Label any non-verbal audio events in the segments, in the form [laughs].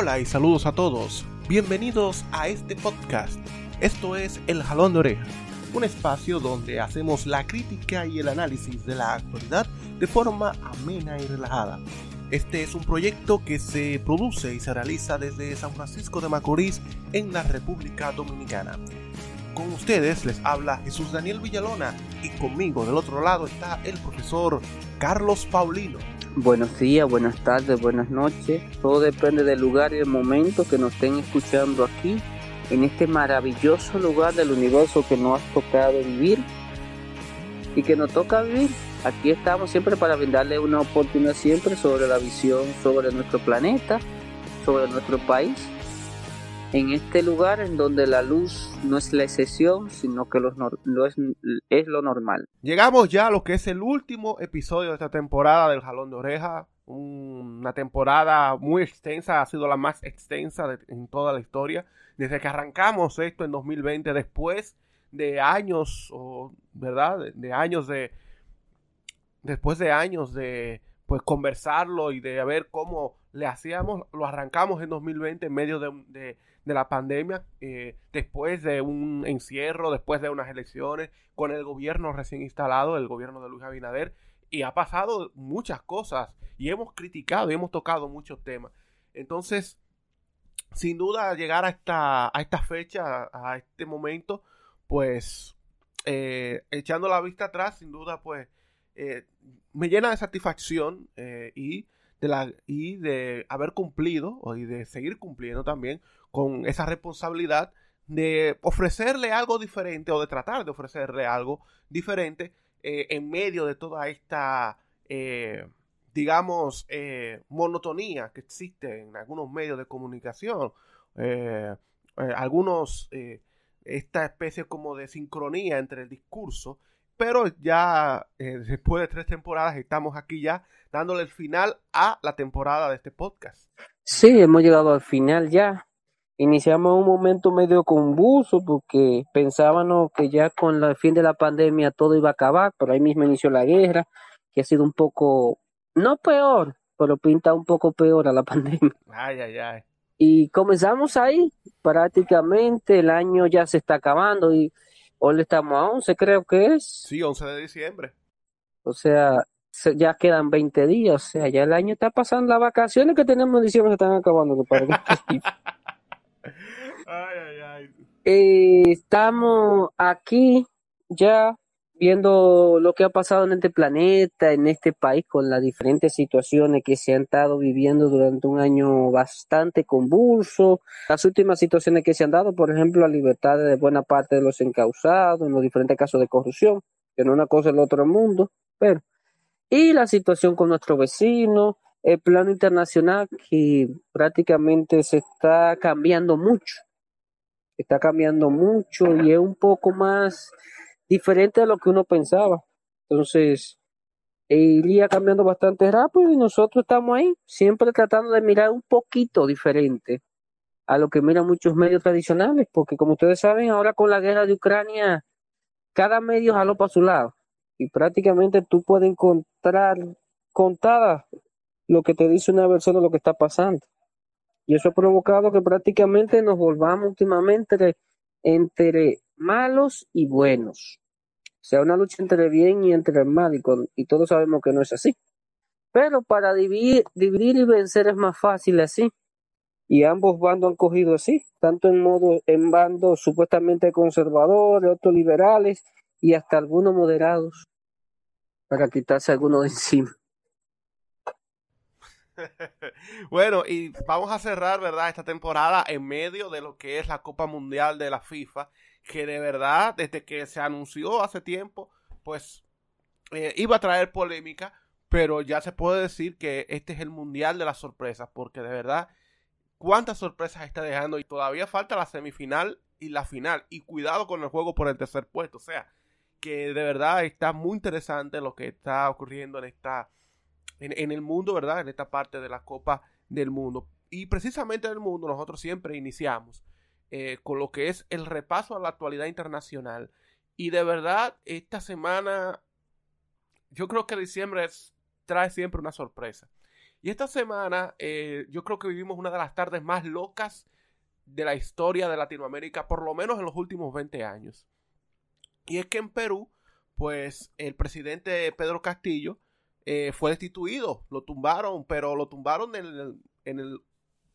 Hola y saludos a todos. Bienvenidos a este podcast. Esto es El Jalón de Oreja, un espacio donde hacemos la crítica y el análisis de la actualidad de forma amena y relajada. Este es un proyecto que se produce y se realiza desde San Francisco de Macorís en la República Dominicana. Con ustedes les habla Jesús Daniel Villalona y conmigo del otro lado está el profesor Carlos Paulino. Buenos días, buenas tardes, buenas noches. Todo depende del lugar y el momento que nos estén escuchando aquí, en este maravilloso lugar del universo que nos ha tocado vivir y que nos toca vivir. Aquí estamos siempre para brindarle una oportunidad siempre sobre la visión sobre nuestro planeta, sobre nuestro país en este lugar en donde la luz no es la excepción, sino que lo, es, es, lo normal. Llegamos ya a lo que es el último episodio de esta temporada del Jalón de Oreja. Una temporada muy extensa, ha sido la más extensa en toda la historia. Desde que arrancamos esto en 2020, después de años, ¿verdad? De, de años de... Después de años de pues conversarlo y de ver cómo le hacíamos, lo arrancamos en 2020 en medio de, de, de la pandemia, eh, después de un encierro, después de unas elecciones, con el gobierno recién instalado, el gobierno de Luis Abinader, y ha pasado muchas cosas y hemos criticado y hemos tocado muchos temas. Entonces, sin duda, llegar a esta, a fecha, a este momento, pues, eh, echando la vista atrás, sin duda, pues, eh, me llena de satisfacción y de la y de haber cumplido y de seguir cumpliendo también con esa responsabilidad de ofrecerle algo diferente o de tratar de ofrecerle algo diferente eh, en medio de toda esta, eh, digamos, eh, monotonía que existe en algunos medios de comunicación, algunos, esta especie como de sincronía entre el discurso, pero ya después de tres temporadas estamos aquí ya dándole el final a la temporada de este podcast. Sí, hemos llegado al final ya iniciamos un momento medio convulso porque pensábamos que ya con el fin de la pandemia todo iba a acabar, pero ahí mismo inició la guerra, que ha sido un poco, no peor, pero pinta un poco peor a la [laughs] pandemia. Ay, ay, ay. Y comenzamos ahí, prácticamente el año ya se está acabando y hoy estamos a 11, creo que es. Sí, 11 de diciembre. O sea, ya quedan 20 días, o sea, ya el año está pasando, las vacaciones que tenemos en diciembre se están acabando. [laughs] Eh, estamos aquí ya viendo lo que ha pasado en este planeta, en este país, con las diferentes situaciones que se han estado viviendo durante un año bastante convulso. Las últimas situaciones que se han dado, por ejemplo, la libertad de buena parte de los encausados, en los diferentes casos de corrupción, que no una cosa del otro mundo, pero. Y la situación con nuestro vecino, el plano internacional que prácticamente se está cambiando mucho está cambiando mucho y es un poco más diferente a lo que uno pensaba. Entonces, iría cambiando bastante rápido y nosotros estamos ahí, siempre tratando de mirar un poquito diferente a lo que miran muchos medios tradicionales, porque como ustedes saben, ahora con la guerra de Ucrania, cada medio jaló para su lado y prácticamente tú puedes encontrar contada lo que te dice una versión lo que está pasando. Y eso ha provocado que prácticamente nos volvamos últimamente entre, malos y buenos. O sea, una lucha entre bien y entre mal, y, todos sabemos que no es así. Pero para dividir, dividir y vencer es más fácil así. Y ambos bandos han cogido así, tanto en modo, en bandos supuestamente conservadores, otros liberales y hasta algunos moderados, para quitarse algunos de encima. [laughs] bueno, y vamos a cerrar, ¿verdad? Esta temporada en medio de lo que es la Copa Mundial de la FIFA, que de verdad, desde que se anunció hace tiempo, pues eh, iba a traer polémica, pero ya se puede decir que este es el Mundial de las sorpresas, porque de verdad, cuántas sorpresas está dejando y todavía falta la semifinal y la final, y cuidado con el juego por el tercer puesto, o sea, que de verdad está muy interesante lo que está ocurriendo en esta en, el mundo, ¿verdad? En esta parte de la Copa del Mundo. Y precisamente en el mundo nosotros siempre iniciamos eh, con lo que es el repaso a la actualidad internacional. Y de verdad, esta semana, yo creo que diciembre trae siempre una sorpresa. Y esta semana eh, yo creo que vivimos una de las tardes más locas de la historia de Latinoamérica, por lo menos en los últimos 20 años. Y es que en Perú, pues el presidente Pedro Castillo eh, fue destituido, lo tumbaron, pero lo tumbaron en el, en el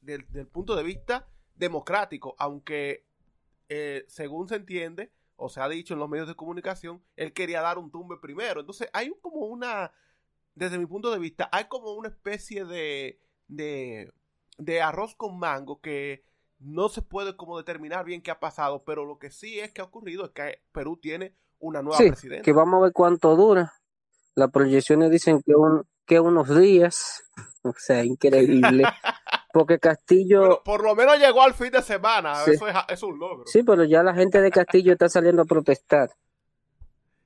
del, punto de vista democrático, aunque eh, según se entiende o se ha dicho en los medios de comunicación, él quería dar un tumbe primero. Entonces hay como una, desde mi punto de vista, hay como una especie de, de, de arroz con mango que no se puede como determinar bien qué ha pasado, pero lo que sí es que ha ocurrido es que Perú tiene una nueva sí, presidenta. Que vamos a ver cuánto dura. Las proyecciones dicen que, un, que unos días. O sea, increíble. [laughs] Porque Castillo. por lo menos llegó al fin de semana. Eso es, es, un logro. Sí, pero ya la gente de Castillo está saliendo a protestar.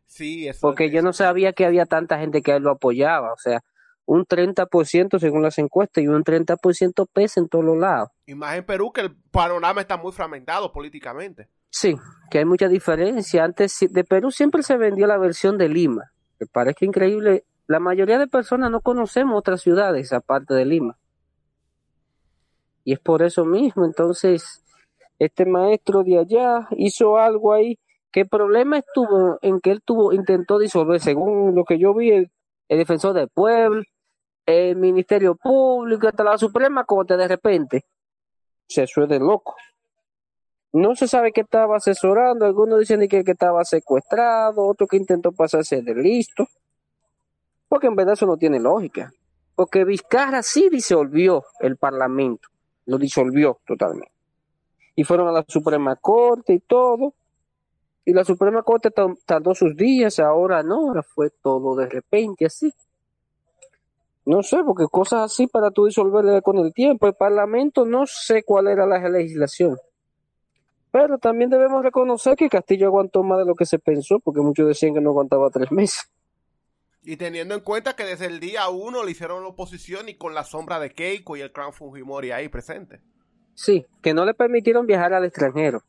Sí, eso Porque yo no sabía que había tanta gente que lo apoyaba. O sea, un 30% según las encuestas y un 30% pesa en todos los lados. Y más en Perú que el panorama está muy fragmentado políticamente. Sí, que hay mucha diferencia. Antes de Perú siempre se vendió la versión de Lima. Me parece increíble. La mayoría de personas no conocemos otras ciudades aparte de Lima. Y es por eso mismo. Entonces, este maestro de allá hizo algo ahí. ¿Qué problema estuvo en que él tuvo, intentó disolver, según lo que yo vi, el, el defensor del pueblo, el Ministerio Público, hasta la Suprema Corte de repente. Se suele loco. No se sabe qué estaba asesorando, algunos dicen que, que estaba secuestrado, otro que intentó pasarse de listo. Porque en verdad eso no tiene lógica. Porque Vizcarra sí disolvió el Parlamento, lo disolvió totalmente. Y fueron a la Suprema Corte y todo. Y la Suprema Corte tardó sus días, ahora no, ahora fue todo de repente así. No sé, porque cosas así para tú disolverle con el tiempo. El Parlamento no sé cuál era la legislación. Pero también debemos reconocer que Castillo aguantó más de lo que se pensó, porque muchos decían que no aguantaba tres meses. Y teniendo en cuenta que desde el día uno le hicieron la oposición y con la sombra de Keiko y el clan Fujimori ahí presente. Sí, que no le permitieron viajar al extranjero.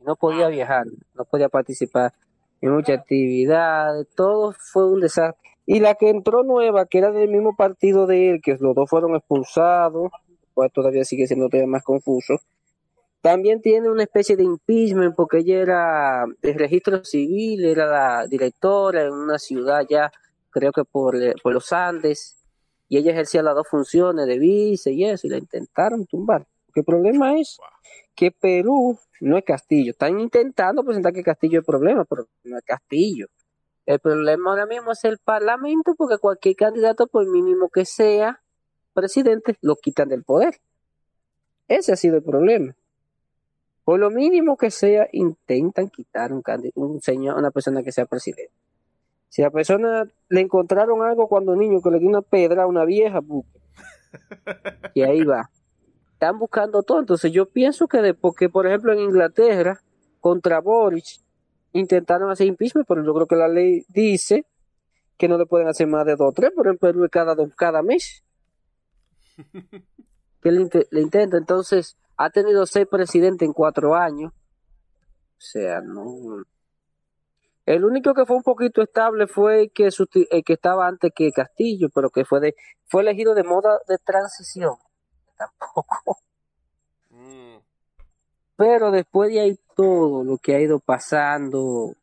No podía ah. viajar, no podía participar en muchas actividades, todo fue un desastre. Y la que entró nueva, que era del mismo partido de él, que los dos fueron expulsados, pues todavía sigue siendo todavía más confuso. También tiene una especie de impeachment porque ella era de registro civil, era la directora en una ciudad ya, creo que por, por los Andes, y ella ejercía las dos funciones de vice y eso, y la intentaron tumbar. El problema es que Perú no es Castillo. Están intentando presentar que Castillo es el problema, pero no es Castillo. El problema ahora mismo es el Parlamento, porque cualquier candidato, por mínimo que sea presidente, lo quitan del poder. Ese ha sido el problema. Por lo mínimo que sea, intentan quitar un, un señor, una persona que sea presidente. Si a la persona le encontraron algo cuando niño que le dio una pedra a una vieja, [laughs] y ahí va. Están buscando todo. Entonces yo pienso que de, porque por ejemplo en Inglaterra, contra Boris, intentaron hacer impeachment, pero yo creo que la ley dice que no le pueden hacer más de dos o tres, pero en Perú cada dos, cada mes. [laughs] que le, le intenta. Entonces, ha tenido seis presidentes en cuatro años. O sea, no. El único que fue un poquito estable fue el que, el que estaba antes que Castillo, pero que fue de, fue elegido de moda de transición. [laughs] Tampoco. Mm. Pero después de ahí todo lo que ha ido pasando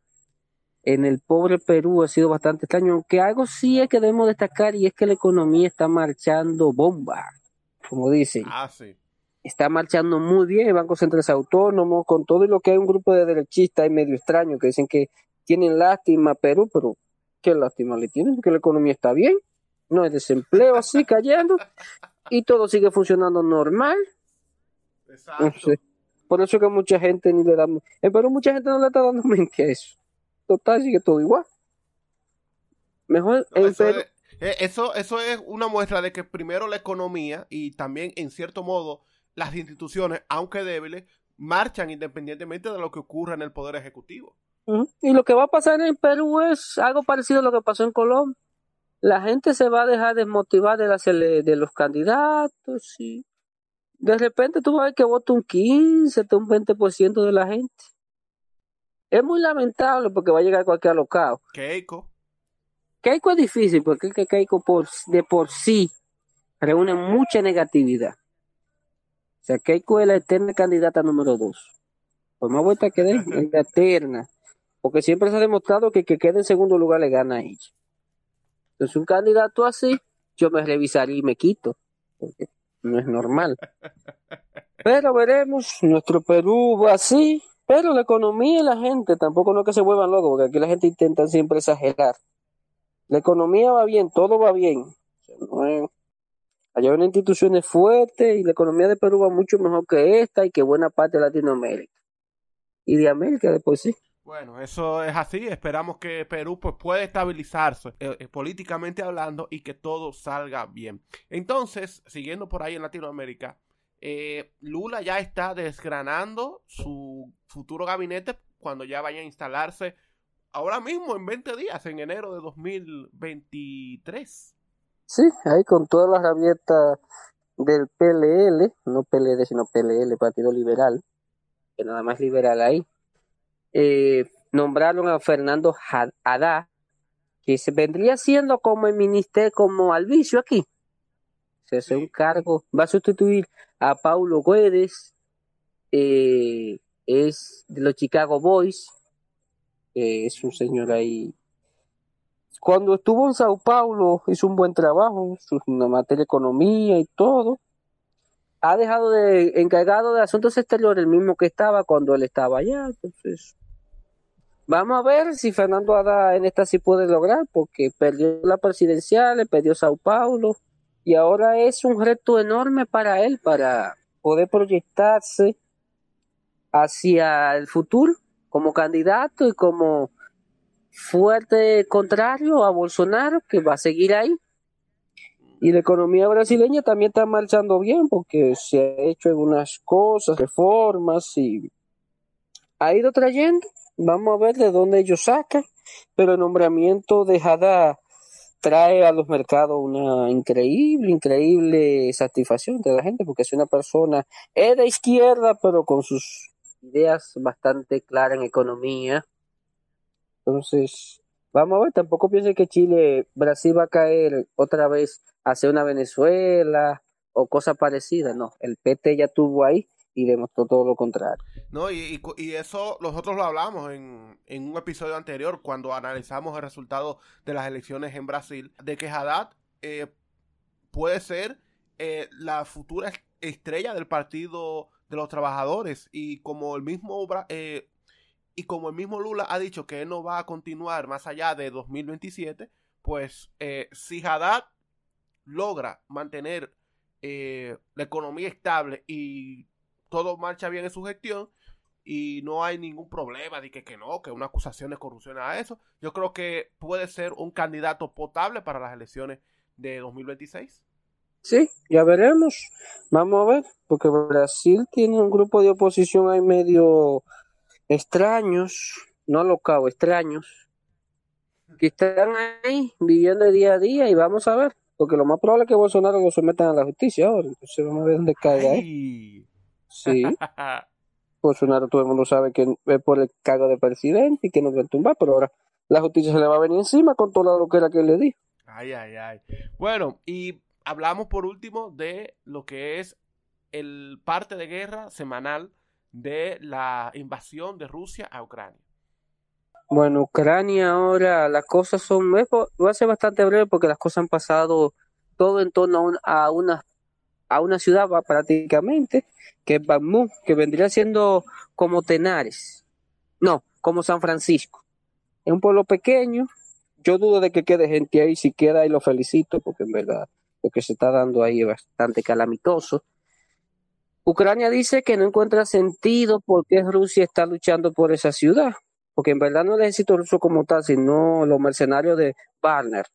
en el pobre Perú ha sido bastante extraño, aunque algo sí es que debemos destacar y es que la economía está marchando bomba, como dicen. Ah, sí está marchando muy bien el Banco Central Autónomo, con todo y lo que hay un grupo de derechistas y medio extraño que dicen que tienen lástima Perú, pero ¿qué lástima le tienen? Porque la economía está bien, no hay desempleo [laughs] así cayendo y todo sigue funcionando normal. Exacto. por eso que mucha gente ni le da, en Perú mucha gente no le está dando [laughs] mente a eso. Total, sigue todo igual. Mejor en Perú... Eh, eso, eso es una muestra de que primero la economía y también en cierto modo las instituciones, aunque débiles, marchan independientemente de lo que ocurra en el Poder Ejecutivo. Y lo que va a pasar en Perú es algo parecido a lo que pasó en Colombia. La gente se va a dejar desmotivar de, de los candidatos y de repente tú vas a ver que vota un 15, un 20% de la gente. Es muy lamentable porque va a llegar cualquier alocado. Keiko. Keiko es difícil porque Keiko por, de por sí reúnen mucha negatividad. O sea, que escuela eterna candidata número dos. Por más vuelta que dé, [laughs] es la eterna. Porque siempre se ha demostrado que el que quede en segundo lugar le gana a ella. Entonces, un candidato así, yo me revisaría y me quito. Porque no es normal. [laughs] Pero veremos, nuestro Perú va así. Pero la economía y la gente tampoco no es que se vuelvan locos, porque aquí la gente intenta siempre exagerar. La economía va bien, todo va bien. Allá hay una instituciones fuertes y la economía de Perú va mucho mejor que esta y que buena parte de Latinoamérica. Y de América después sí. Bueno, eso es así. Esperamos que Perú pues, pueda estabilizarse eh, eh, políticamente hablando y que todo salga bien. Entonces, siguiendo por ahí en Latinoamérica, eh, Lula ya está desgranando su futuro gabinete cuando ya vaya a instalarse ahora mismo en 20 días, en enero de 2023. Sí, ahí con todas las rabietas del PLL, no PLD sino PLL, Partido Liberal, que nada más liberal ahí, eh, nombraron a Fernando Haddad, que se vendría siendo como el ministerio, como Alvicio aquí. Se hace un cargo, va a sustituir a Paulo Guedes, eh, es de los Chicago Boys, es un señor ahí. Cuando estuvo en Sao Paulo hizo un buen trabajo en la materia de economía y todo. Ha dejado de encargado de asuntos exteriores el mismo que estaba cuando él estaba allá. Entonces, vamos a ver si Fernando Ada en esta sí puede lograr, porque perdió la presidencial, perdió Sao Paulo y ahora es un reto enorme para él para poder proyectarse hacia el futuro como candidato y como fuerte contrario a Bolsonaro que va a seguir ahí. Y la economía brasileña también está marchando bien porque se ha hecho algunas cosas, reformas y ha ido trayendo. Vamos a ver de dónde ellos sacan. Pero el nombramiento de Haddad trae a los mercados una increíble, increíble satisfacción de la gente, porque es una persona, es de izquierda, pero con sus ideas bastante claras en economía. Entonces, vamos a ver, tampoco piense que Chile, Brasil va a caer otra vez hacia una Venezuela o cosa parecida, no, el PT ya estuvo ahí y demostró todo lo contrario. No, y, y, eso nosotros lo hablamos en, en, un episodio anterior cuando analizamos el resultado de las elecciones en Brasil, de que Haddad eh, puede ser eh, la futura estrella del partido de los trabajadores y como el mismo eh, y como el mismo Lula ha dicho que él no va a continuar más allá de 2027, pues si Haddad logra mantener la economía estable y todo marcha bien en su gestión y no hay ningún problema de que, que no, que una acusación de corrupción a eso. Yo creo que puede ser un candidato potable para las elecciones de 2026. Sí, ya veremos. Vamos a ver, porque Brasil tiene un grupo de oposición ahí medio extraños, no locados, extraños, que están ahí viviendo día a día y vamos a ver, porque lo más probable es que Bolsonaro lo sometan a la justicia ahora, entonces vamos a ver dónde caiga. ¿eh? Sí. [laughs] Bolsonaro todo el mundo sabe que es por el cargo de presidente y que no va a tumbar, pero ahora la justicia se le va a venir encima con todo lo que era que le dijo. Ay, ay, ay. Bueno, y hablamos por último de lo que es el parte de guerra semanal de la invasión de Rusia a Ucrania. Bueno, Ucrania ahora las cosas son, va a ser bastante breve porque las cosas han pasado todo en torno a, a unas a una ciudad prácticamente, que es Bakhmut, que vendría siendo como Tenares, no, como San Francisco. Es un pueblo pequeño, yo dudo de que quede gente ahí, si queda ahí lo felicito, porque en verdad lo que se está dando ahí es bastante calamitoso. Ucrania dice que no encuentra sentido por qué Rusia está luchando por esa ciudad, porque en verdad no el ejército ruso como tal, sino los mercenarios de Wagner.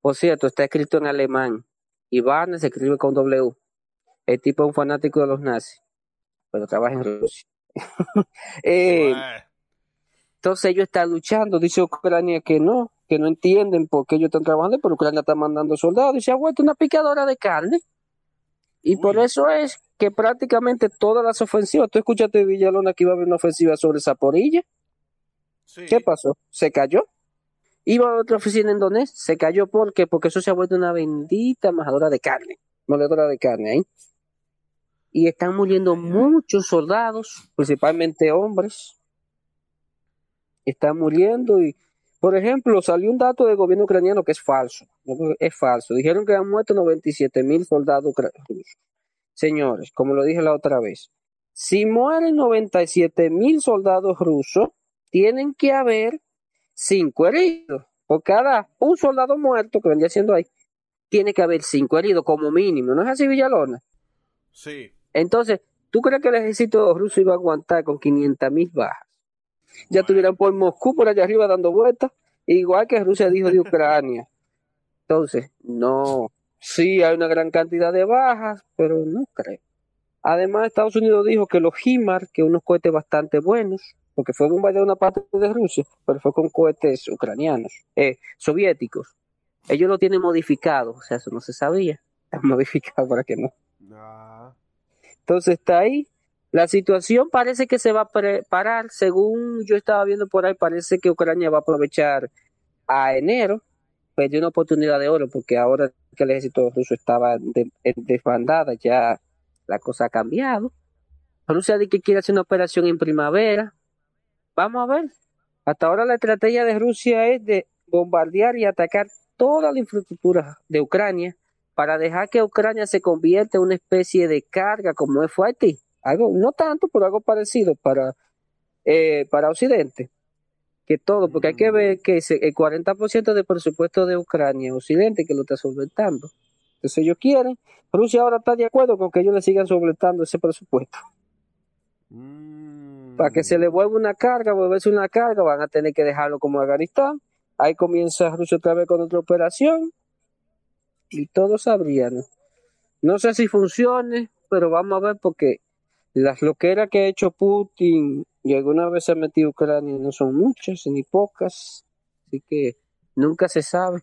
Por cierto, está escrito en alemán y Wagner se escribe con W. El tipo es un fanático de los nazis, pero trabaja en Rusia. [laughs] Eh, entonces ellos están luchando, dice Ucrania que no, que no entienden por qué ellos están trabajando, pero Ucrania está mandando soldados y se ha vuelto una picadora de carne. Y por eso es que prácticamente todas las ofensivas, tú escuchaste Villalona que iba a haber una ofensiva sobre Zaporilla. ¿Qué pasó? ¿Se cayó? Iba a otra oficina en Donetsk, se cayó porque porque eso se ha vuelto una bendita majadora de carne. moledora de carne ahí. Y están muriendo muchos soldados, principalmente hombres. Están muriendo y, por ejemplo, salió un dato del gobierno ucraniano que es falso. Es falso. Dijeron que han muerto 97 mil soldados rusos. Señores, como lo dije la otra vez, si mueren 97 mil soldados rusos, tienen que haber cinco heridos. Por cada un soldado muerto que vendría siendo ahí, tiene que haber cinco heridos como mínimo. ¿No es así, Villalona? Sí. Entonces, ¿tú crees que el ejército ruso iba a aguantar con 500 mil bajas? Ya estuvieran por Moscú por allá arriba dando vueltas, igual que Rusia dijo de Ucrania. Entonces, no. Sí, hay una gran cantidad de bajas, pero no creo. Además, Estados Unidos dijo que los HIMAR, que unos cohetes bastante buenos, porque fue bombardeado una parte de Rusia, pero fue con cohetes ucranianos, eh, soviéticos. Ellos lo tienen modificado, o sea, eso no se sabía. Está [laughs] modificado para que no. Entonces está ahí. La situación parece que se va a parar. Según yo estaba viendo por ahí, parece que Ucrania va a aprovechar a enero. Perdió una oportunidad de oro porque ahora que el ejército ruso estaba en desbandada, ya la cosa ha cambiado. Rusia dice que quiere hacer una operación en primavera. Vamos a ver. Hasta ahora la estrategia de Rusia es de bombardear y atacar toda la infraestructura de Ucrania para dejar que Ucrania se convierta en una especie de carga como es fue Haití. Algo, no tanto, pero algo parecido para, eh, para Occidente. Que todo, porque hay que ver que el 40% del presupuesto de Ucrania, Occidente, que lo está solventando. Entonces ellos quieren, Rusia ahora está de acuerdo con que ellos le sigan solventando ese presupuesto. Mm. Para que se le vuelva una carga, volverse una carga, van a tener que dejarlo como Afganistán. Ahí comienza Rusia otra vez con otra operación y todos sabrían. No sé si funcione, pero vamos a ver porque las loqueras que ha hecho Putin y alguna vez se ha metido Ucrania no son muchas ni pocas, así que nunca se sabe.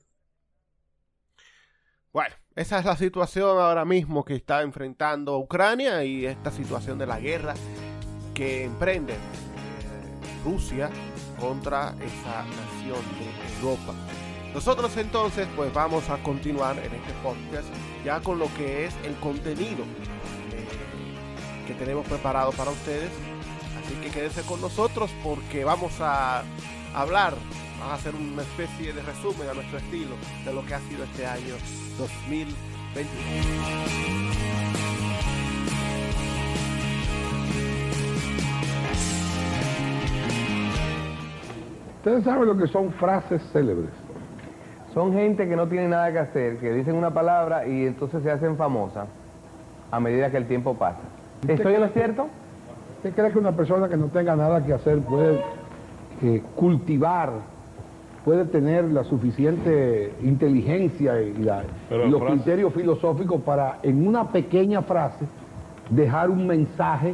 Bueno, esa es la situación ahora mismo que está enfrentando Ucrania y esta situación de la guerra que emprende eh, Rusia contra esa nación de Europa. Nosotros entonces pues vamos a continuar en este podcast ya con lo que es el contenido eh, que tenemos preparado para ustedes. Así que quédense con nosotros porque vamos a hablar, vamos a hacer una especie de resumen a nuestro estilo de lo que ha sido este año 2021. Ustedes saben lo que son frases célebres. Son gente que no tiene nada que hacer, que dicen una palabra y entonces se hacen famosas a medida que el tiempo pasa. ¿Estoy en lo cierto? ¿Usted cree que una persona que no tenga nada que hacer puede eh, cultivar, puede tener la suficiente inteligencia y, los criterios filosóficos para en una pequeña frase dejar un mensaje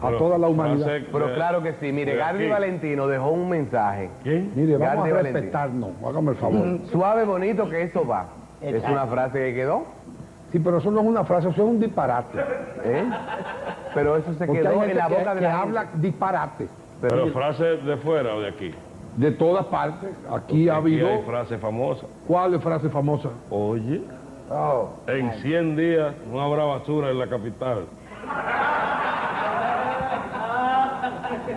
a toda la humanidad. Pero claro que sí. Mire, Gary Valentino dejó un mensaje. ¿Qué? Mire, vamos a respetarnos. Hágame el favor. Suave, bonito, que eso va. Es una frase que quedó. Sí, pero eso no es una frase, eso es un disparate. ¿Eh? Pero eso se quedó en la boca de la habla disparate. Pero, frase de fuera o de aquí. De todas partes. Aquí ha habido. hay frase famosa. ¿Cuál es frase famosa? Oye. Oh. En 100 días no habrá basura en la capital.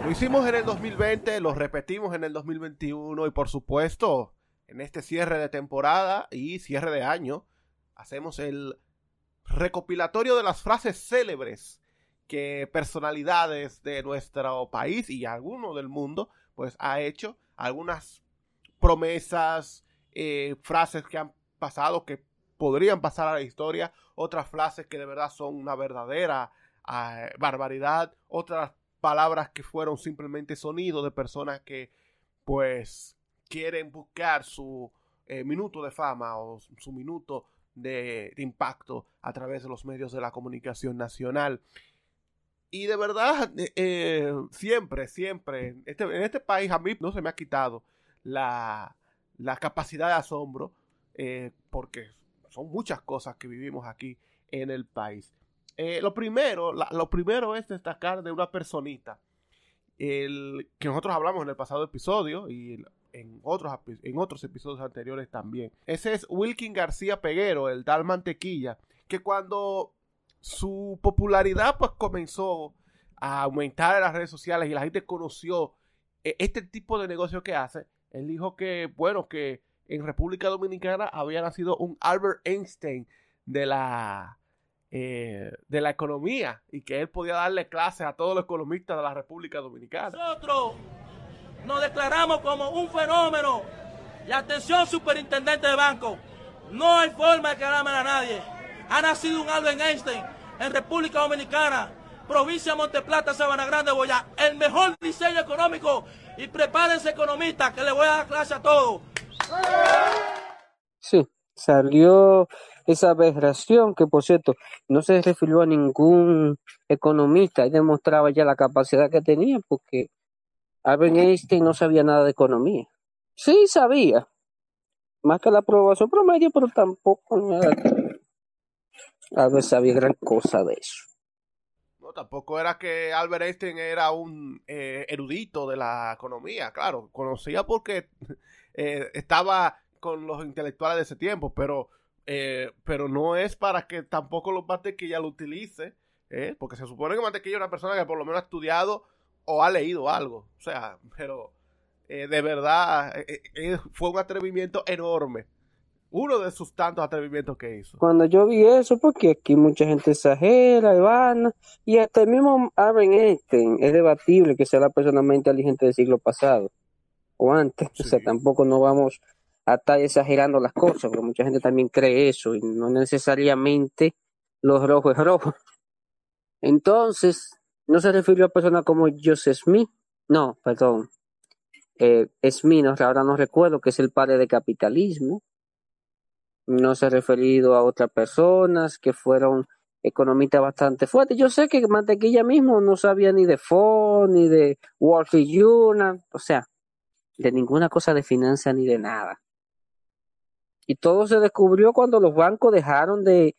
Lo hicimos en el 2020, lo repetimos en el 2021 y por supuesto en este cierre de temporada y cierre de año hacemos el recopilatorio de las frases célebres que personalidades de nuestro país y alguno del mundo pues ha hecho algunas promesas, eh, frases que han pasado que podrían pasar a la historia, otras frases que de verdad son una verdadera ah, barbaridad, otras palabras que fueron simplemente sonido de personas que pues quieren buscar su eh, minuto de fama o su minuto de, impacto a través de los medios de la comunicación nacional. Y de verdad, eh, eh, siempre, siempre, este, en este país a mí no se me ha quitado la, la capacidad de asombro, porque son muchas cosas que vivimos aquí en el país. Eh, lo, primero, lo primero es destacar de una personita el, que nosotros hablamos en el pasado episodio y en otros, en otros episodios anteriores también. Ese es Wilkin García Peguero, el tal mantequilla, que cuando su popularidad pues comenzó a aumentar en las redes sociales y la gente conoció eh, este tipo de negocio que hace, él dijo que, bueno, que en República Dominicana había nacido un Albert Einstein de la, eh, de la economía y que él podía darle clases a todos los economistas de la República Dominicana. Nosotros nos declaramos como un fenómeno. Y atención, superintendente de banco, no hay forma de quedarme a nadie. Ha nacido un Albert Einstein en República Dominicana, provincia de Monteplata, Sabana Grande, Boya. El mejor diseño económico. Y prepárense, economistas, que le voy a dar clase a todos. Sí, salió esa aberración que, por cierto, no se refirió a ningún economista y demostraba ya la capacidad que tenía porque Albert Einstein no sabía nada de economía. Sí sabía, más que la aprobación promedio, pero tampoco nada. A ver, sabía gran cosa de eso. No, tampoco era que Albert Einstein era un eh, erudito de la economía, claro, conocía porque [laughs] eh, estaba con los intelectuales de ese tiempo, pero, eh, pero no es para que tampoco los Mantequilla lo utilice, porque se supone que Mantequilla es una persona que por lo menos ha estudiado o ha leído algo, o sea, pero de verdad fue un atrevimiento enorme. Uno de sus tantos atrevimientos que hizo. Cuando yo vi eso, porque aquí mucha gente exagera y hasta el mismo Albert Einstein es debatible que sea la persona más inteligente del siglo pasado o antes. O sea, tampoco no vamos a estar exagerando las cosas, porque mucha gente también cree eso y no necesariamente lo rojo es rojo. Entonces, no se refirió a personas como Joseph Smith, no, perdón, eh, Smith, ahora no recuerdo, que es el padre de capitalismo. No se ha referido a otras personas que fueron economistas bastante fuertes. Yo sé que Mantequilla mismo no sabía ni de Ford, ni de Wall Street Journal, o sea, de ninguna cosa de finanzas ni de nada. Y todo se descubrió cuando los bancos dejaron de,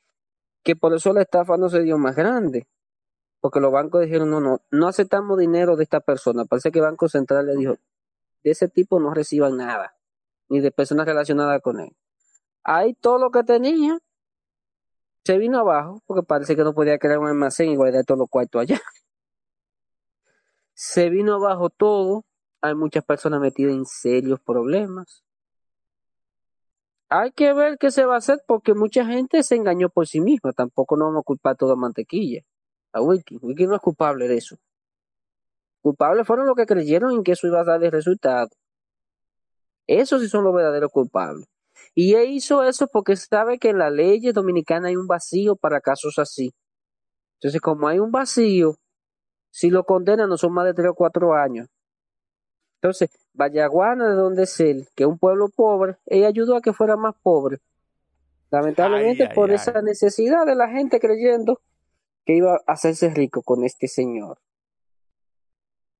que por eso la estafa no se dio más grande. Porque los bancos dijeron, no, no, no aceptamos dinero de esta persona. Parece que el Banco Central le dijo, de ese tipo no reciban nada, ni de personas relacionadas con él. Ahí todo lo que tenía se vino abajo, porque parece que no podía crear un almacén y guardar todos los cuartos allá. Se vino abajo todo, hay muchas personas metidas en serios problemas. Hay que ver qué se va a hacer porque mucha gente se engañó por sí misma. Tampoco no vamos a culpar toda mantequilla. A Wiki. Wiki no es culpable de eso. Culpables fueron los que creyeron en que eso iba a dar el resultado. Esos sí son los verdaderos culpables. Y él hizo eso porque sabe que en la ley dominicana hay un vacío para casos así. Entonces, como hay un vacío, si lo condenan no son más de tres o cuatro años. Entonces, Vallaguana, de donde es él, que es un pueblo pobre, ella ayudó a que fuera más pobre. Lamentablemente por esa necesidad de la gente creyendo que iba a hacerse rico con este señor.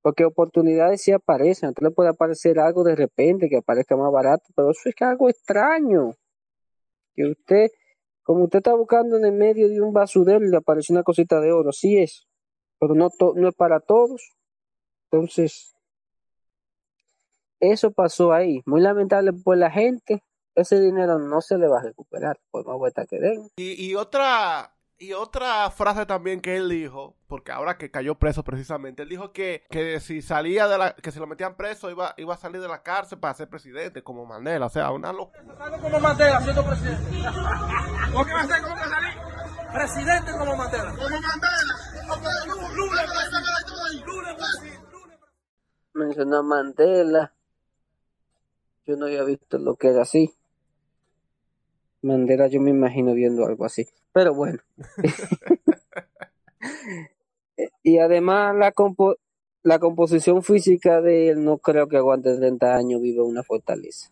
Porque oportunidades sí aparecen, le puede aparecer algo de repente que aparezca más barato, pero eso es algo extraño. Que usted, como usted está buscando en el medio de un basurero y le aparece una cosita de oro, sí es, pero no, no es para todos. Entonces, eso pasó ahí. Muy lamentable por la gente. Ese dinero no se le va a recuperar por más vuelta que den. Y, otra y otra frase también que él dijo, porque ahora que cayó preso precisamente, él dijo que, que si salía de la, que si lo metían preso iba, iba a salir de la cárcel para ser presidente, como Mandela, o sea, una locura. como Mandela siendo presidente. ¿Por qué va a ser como que salí? Presidente como Mandela. Como Mandela. Lula, Mencionó a Mandela. Yo no había visto lo que era así. Mandela, yo me imagino viendo algo así. Pero bueno. [laughs] y además la, la composición física de él no creo que aguante 30 años vive una fortaleza.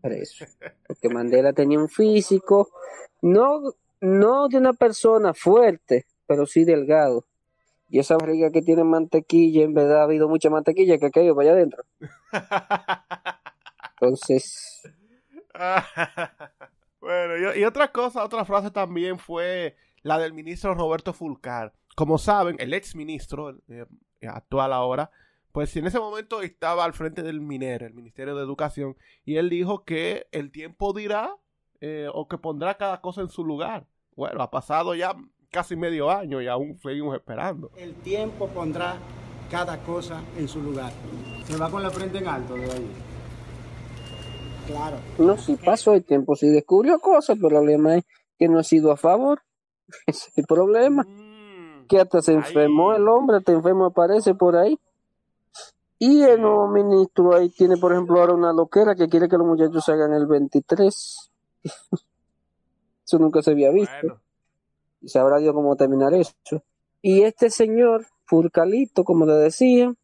Por eso. Porque Mandela tenía un físico, no, no de una persona fuerte, pero sí delgado. Y esa barriga que tiene mantequilla, en verdad ha habido mucha mantequilla que ha caído para allá adentro. [laughs] Entonces. [laughs] bueno, y, otra cosa, otra frase también fue la del ministro Roberto Fulcar. Como saben, el ex ministro, eh, actual ahora, pues en ese momento estaba al frente del MINER, el Ministerio de Educación, y él dijo que el tiempo dirá eh, o que pondrá cada cosa en su lugar. bueno, ha pasado ya casi medio año y aún seguimos esperando. El tiempo pondrá cada cosa en su lugar. Se va con la frente en alto de ahí. Claro. No, si pasó el tiempo, si descubrió cosas, pero el problema es que no ha sido a favor. [laughs] Ese es el problema. Mm, Que hasta se Ahí. enfermó el hombre, hasta enfermo aparece por ahí. Y el nuevo ministro ahí tiene, por ejemplo, ahora una loquera que quiere que los muchachos se hagan el 23. [laughs] Eso nunca se había visto. bueno, Y sabrá Dios cómo terminar eso. Y este señor, Furcalito, como le decía,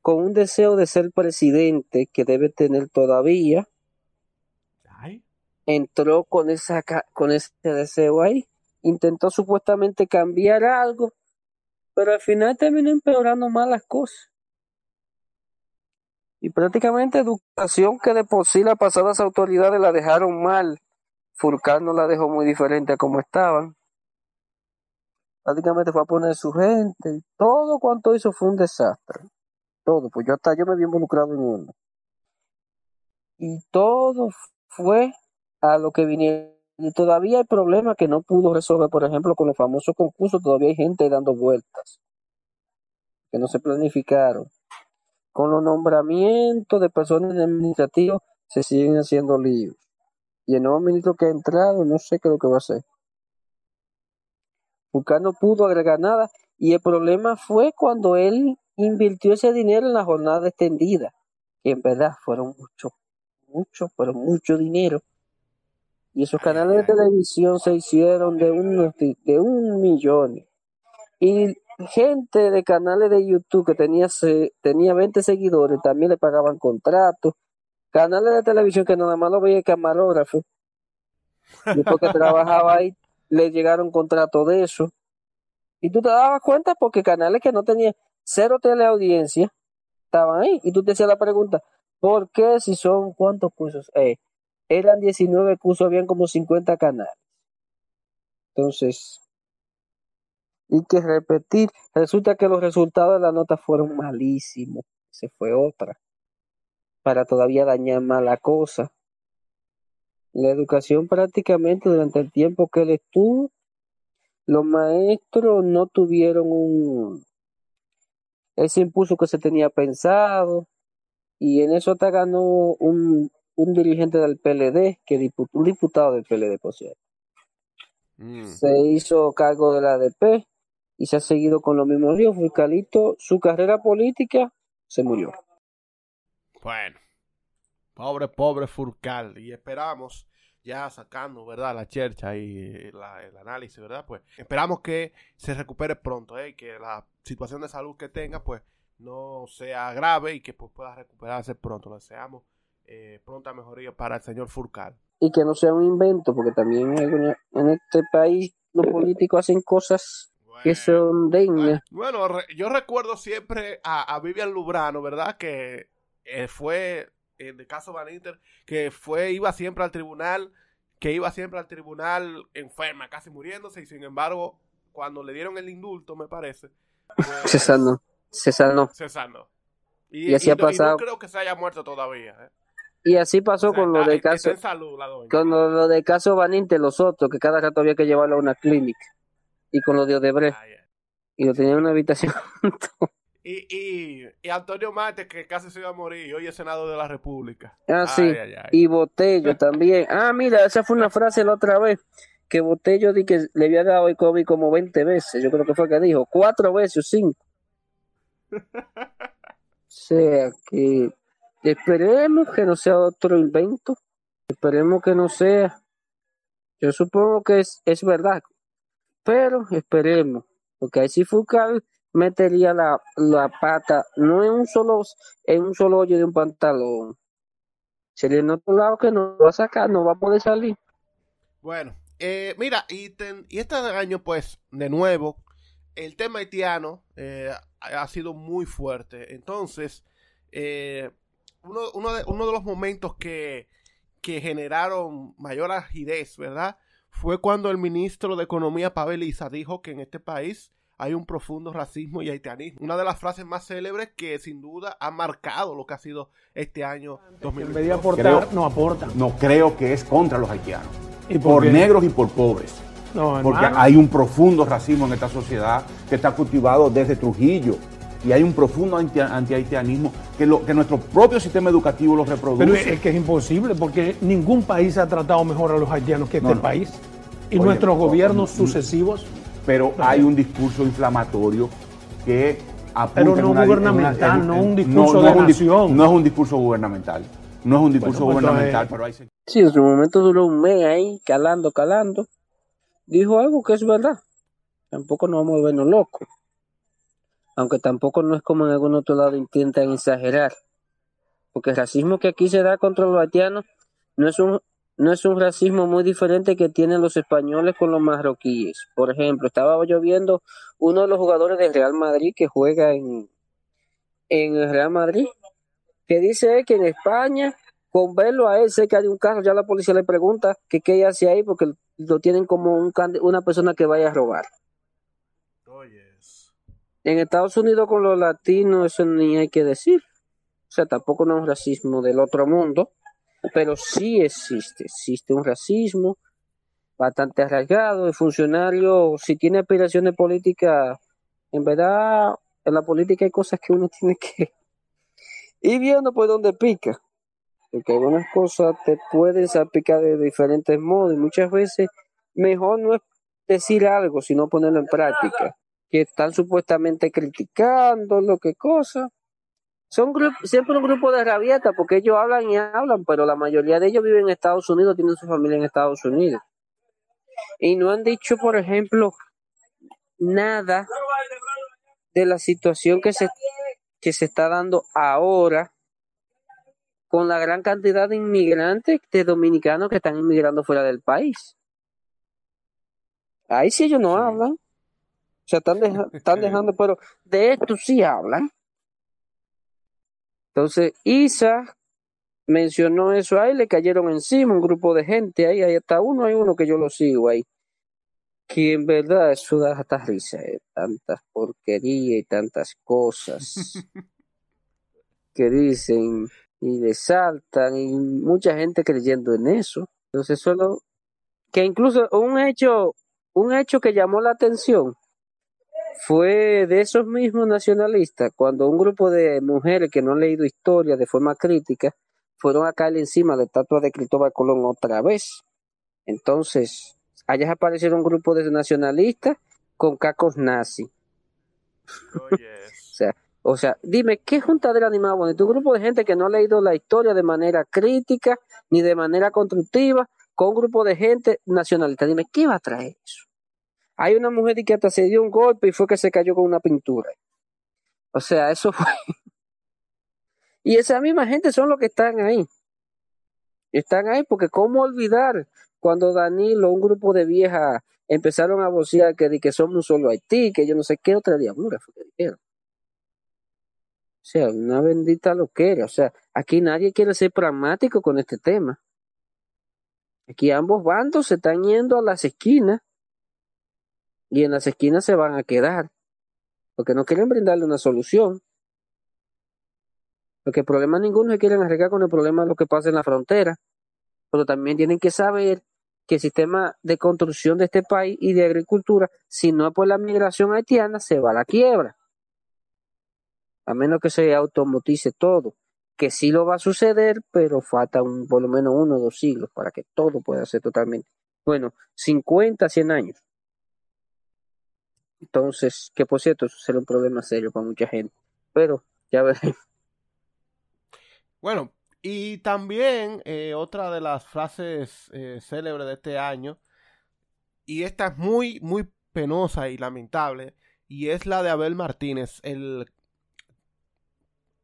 con un deseo de ser presidente que debe tener todavía, entró con esa con ese deseo ahí, intentó supuestamente cambiar algo, pero al final terminó empeorando más las cosas. Y prácticamente educación que de por sí las pasadas autoridades la dejaron mal, Furcal no la dejó muy diferente a como estaban. Prácticamente fue a poner su gente, todo cuanto hizo fue un desastre. Todo, pues yo hasta yo me vi involucrado en uno. Y todo fue a lo que vinieron. Y todavía hay problemas que no pudo resolver, por ejemplo, con los famosos concursos, todavía hay gente dando vueltas que no se planificaron. Con los nombramientos de personas administrativas se siguen haciendo líos. Y el nuevo ministro que ha entrado, no sé qué es lo que va a hacer. Buscar no pudo agregar nada. Y el problema fue cuando él invirtió ese dinero en la jornada extendida, que en verdad fueron mucho, mucho, pero mucho dinero. Y esos Ay, canales de televisión se hicieron de un, de un millón. Y gente de canales de YouTube que tenía, se- tenía 20 seguidores también le pagaban contratos. Canales de televisión que nada más lo veía el camarógrafo. Después que [laughs] trabajaba ahí, le llegaron contratos de eso. Y tú te dabas cuenta porque canales que no tenían cero teleaudiencia estaban ahí. Y tú te hacías la pregunta, ¿por qué si son cuántos cursos? Eh, eran 19 cursos, habían como 50 canales. Entonces, y que repetir, resulta que los resultados de la nota fueron malísimos. Se fue otra. Para todavía dañar más la cosa. La educación prácticamente durante el tiempo que él estuvo, los maestros no tuvieron un ese impulso que se tenía pensado y en eso hasta ganó un, un dirigente del PLD, que dipu- un diputado del PLD, por cierto. mm, Se hizo cargo de la ADP y se ha seguido con los mismos ríos. Furcalito, su carrera política se murió. Bueno, pobre, pobre Furcal. Y esperamos, ya sacando, ¿verdad? La chercha y la- el análisis, ¿verdad? Pues esperamos que se recupere pronto, ¿eh? Que la situación de salud que tenga, pues no sea grave y que pues, pueda recuperarse pronto. Le deseamos eh, pronta mejoría para el señor Furcal. Y que no sea un invento, porque también una- en este país los políticos hacen cosas que son dignas. Bueno, re- yo recuerdo siempre a, a Vivian Lubrano, ¿verdad? Que eh, fue, en el caso Van Inter, que fue, iba siempre al tribunal, que iba siempre al tribunal enferma, casi muriéndose, y sin embargo, cuando le dieron el indulto, me parece, pues, se sanó. se sanó. Y así ha pasado. no creo que se haya muerto todavía. ¿eh? Y así pasó O sea, con lo de caso, en salud con lo, lo de caso Vaninte, los otros, que cada rato había que llevarlo a una clínica. Y con lo de Odebrecht, ay. y lo tenían en una habitación. Y, y, y Antonio Mate, que casi se iba a morir, hoy es senador de la República. Ah, sí. Ay, ay, ay. Y Botello también. Ah, mira, esa fue una frase la otra vez. Que Botello di que le había dado el COVID como 20 veces. Yo creo que fue que dijo. Cuatro veces o cinco. [laughs] O sea que esperemos que no sea otro invento. Esperemos que no sea. Yo supongo que es, es verdad. Pero esperemos. Porque ahí sí Furcal metería la, la pata, no en un solo, en un solo hoyo de un pantalón. Sería en otro lado que no va a sacar, no va a poder salir. Bueno, eh, mira, y, ten- y este año, pues, de nuevo, el tema haitiano eh, ha sido muy fuerte. Entonces, eh, uno, uno, de, uno de los momentos que, que generaron mayor agidez, ¿verdad? Fue cuando el ministro de Economía, Pavel Isa, dijo que en este país hay un profundo racismo y haitianismo. Una de las frases más célebres que sin duda ha marcado lo que ha sido este año En vez 2022. de aportar, no aportan. No creo que es contra los haitianos. ¿Y por por negros y por pobres. porque hay un profundo racismo en esta sociedad que está cultivado desde Trujillo y hay un profundo anti-haitianismo que, lo, que nuestro propio sistema educativo lo reproduce. Pero es que es imposible porque ningún país ha tratado mejor a los haitianos que este país y nuestros gobiernos sucesivos. Pero hay un discurso inflamatorio que apunta Pero no gubernamental, no un discurso de nación. no es un discurso gubernamental. No es un discurso pues gubernamental, pero hay... Sí, en su momento duró un mes ahí, calando, calando. Dijo algo que es verdad. Tampoco nos vamos a vernos locos aunque tampoco no es como en algún otro lado intentan exagerar, porque el racismo que aquí se da contra los haitianos no es un no es un racismo muy diferente que tienen los españoles con los marroquíes. Por ejemplo, estaba yo viendo uno de los jugadores del Real Madrid que juega en, en el Real Madrid, que dice que en España, con verlo a él cerca de un carro, ya la policía le pregunta que qué hace ahí porque lo tienen como un, una persona que vaya a robar. En Estados Unidos con los latinos eso ni hay que decir. O sea, tampoco no es un racismo del otro mundo, pero sí existe. Existe un racismo bastante arraigado. El funcionario, si tiene aspiraciones políticas, en verdad, en la política hay cosas que uno tiene que [laughs] ir viendo por donde pica. Porque algunas cosas te pueden salpicar de diferentes modos y muchas veces mejor no es decir algo, sino ponerlo en práctica que están supuestamente criticando lo que cosa. Son siempre un grupo de rabietas porque ellos hablan y hablan, pero la mayoría de ellos viven en Estados Unidos, tienen su familia en Estados Unidos. Y no han dicho, por ejemplo, nada de la situación que se, que se está dando ahora con la gran cantidad de inmigrantes de dominicanos que están inmigrando fuera del país. Ahí sí ellos no hablan. O sea, están, [laughs] están dejando, pero de esto sí hablan. Entonces, Isa mencionó eso ahí, le cayeron encima un grupo de gente ahí, ahí está uno, hay uno que yo lo sigo ahí. Que en verdad eso da hasta risa, eh, tantas porquerías y tantas cosas [laughs] que dicen y saltan y mucha gente creyendo en eso. Entonces, solo que incluso un hecho, un hecho que llamó la atención fue de esos mismos nacionalistas cuando un grupo de mujeres que no han leído historia de forma crítica fueron a caer encima de la estatua de Cristóbal Colón otra vez. Entonces, allá aparecieron un grupo de nacionalistas con cacos nazi. Oh, [laughs] o sea, o sea, dime, ¿qué juntadera animada bonito? Un grupo de gente que no ha leído la historia de manera crítica ni de manera constructiva, con un grupo de gente nacionalista. Dime, ¿qué va a traer eso? Hay una mujer que hasta se dio un golpe y fue que se cayó con una pintura. O sea, eso fue. [laughs] y esa misma gente son los que están ahí. Están ahí porque cómo olvidar cuando Danilo, un grupo de viejas, empezaron a vocear que, que somos un solo Haití, que yo no sé qué otra diablura fue que dijeron. O sea, una bendita loquera. O sea, aquí nadie quiere ser pragmático con este tema. Aquí ambos bandos se están yendo a las esquinas y en las esquinas se van a quedar, porque no quieren brindarle una solución. Porque el problema ninguno se quieren arreglar con el problema de lo que pasa en la frontera, pero también tienen que saber que el sistema de construcción de este país y de agricultura, si no es por la migración haitiana, se va a la quiebra. A menos que se automotice todo, que sí lo va a suceder, pero falta un, por lo menos uno o dos siglos para que todo pueda ser totalmente. Bueno, 50, 100 años. Entonces, que por cierto, eso será un problema serio para mucha gente. Pero ya veremos. [laughs] Bueno, y también eh, otra de las frases eh, célebres de este año, y esta es muy, muy penosa y lamentable, y es la de Abel Martínez, el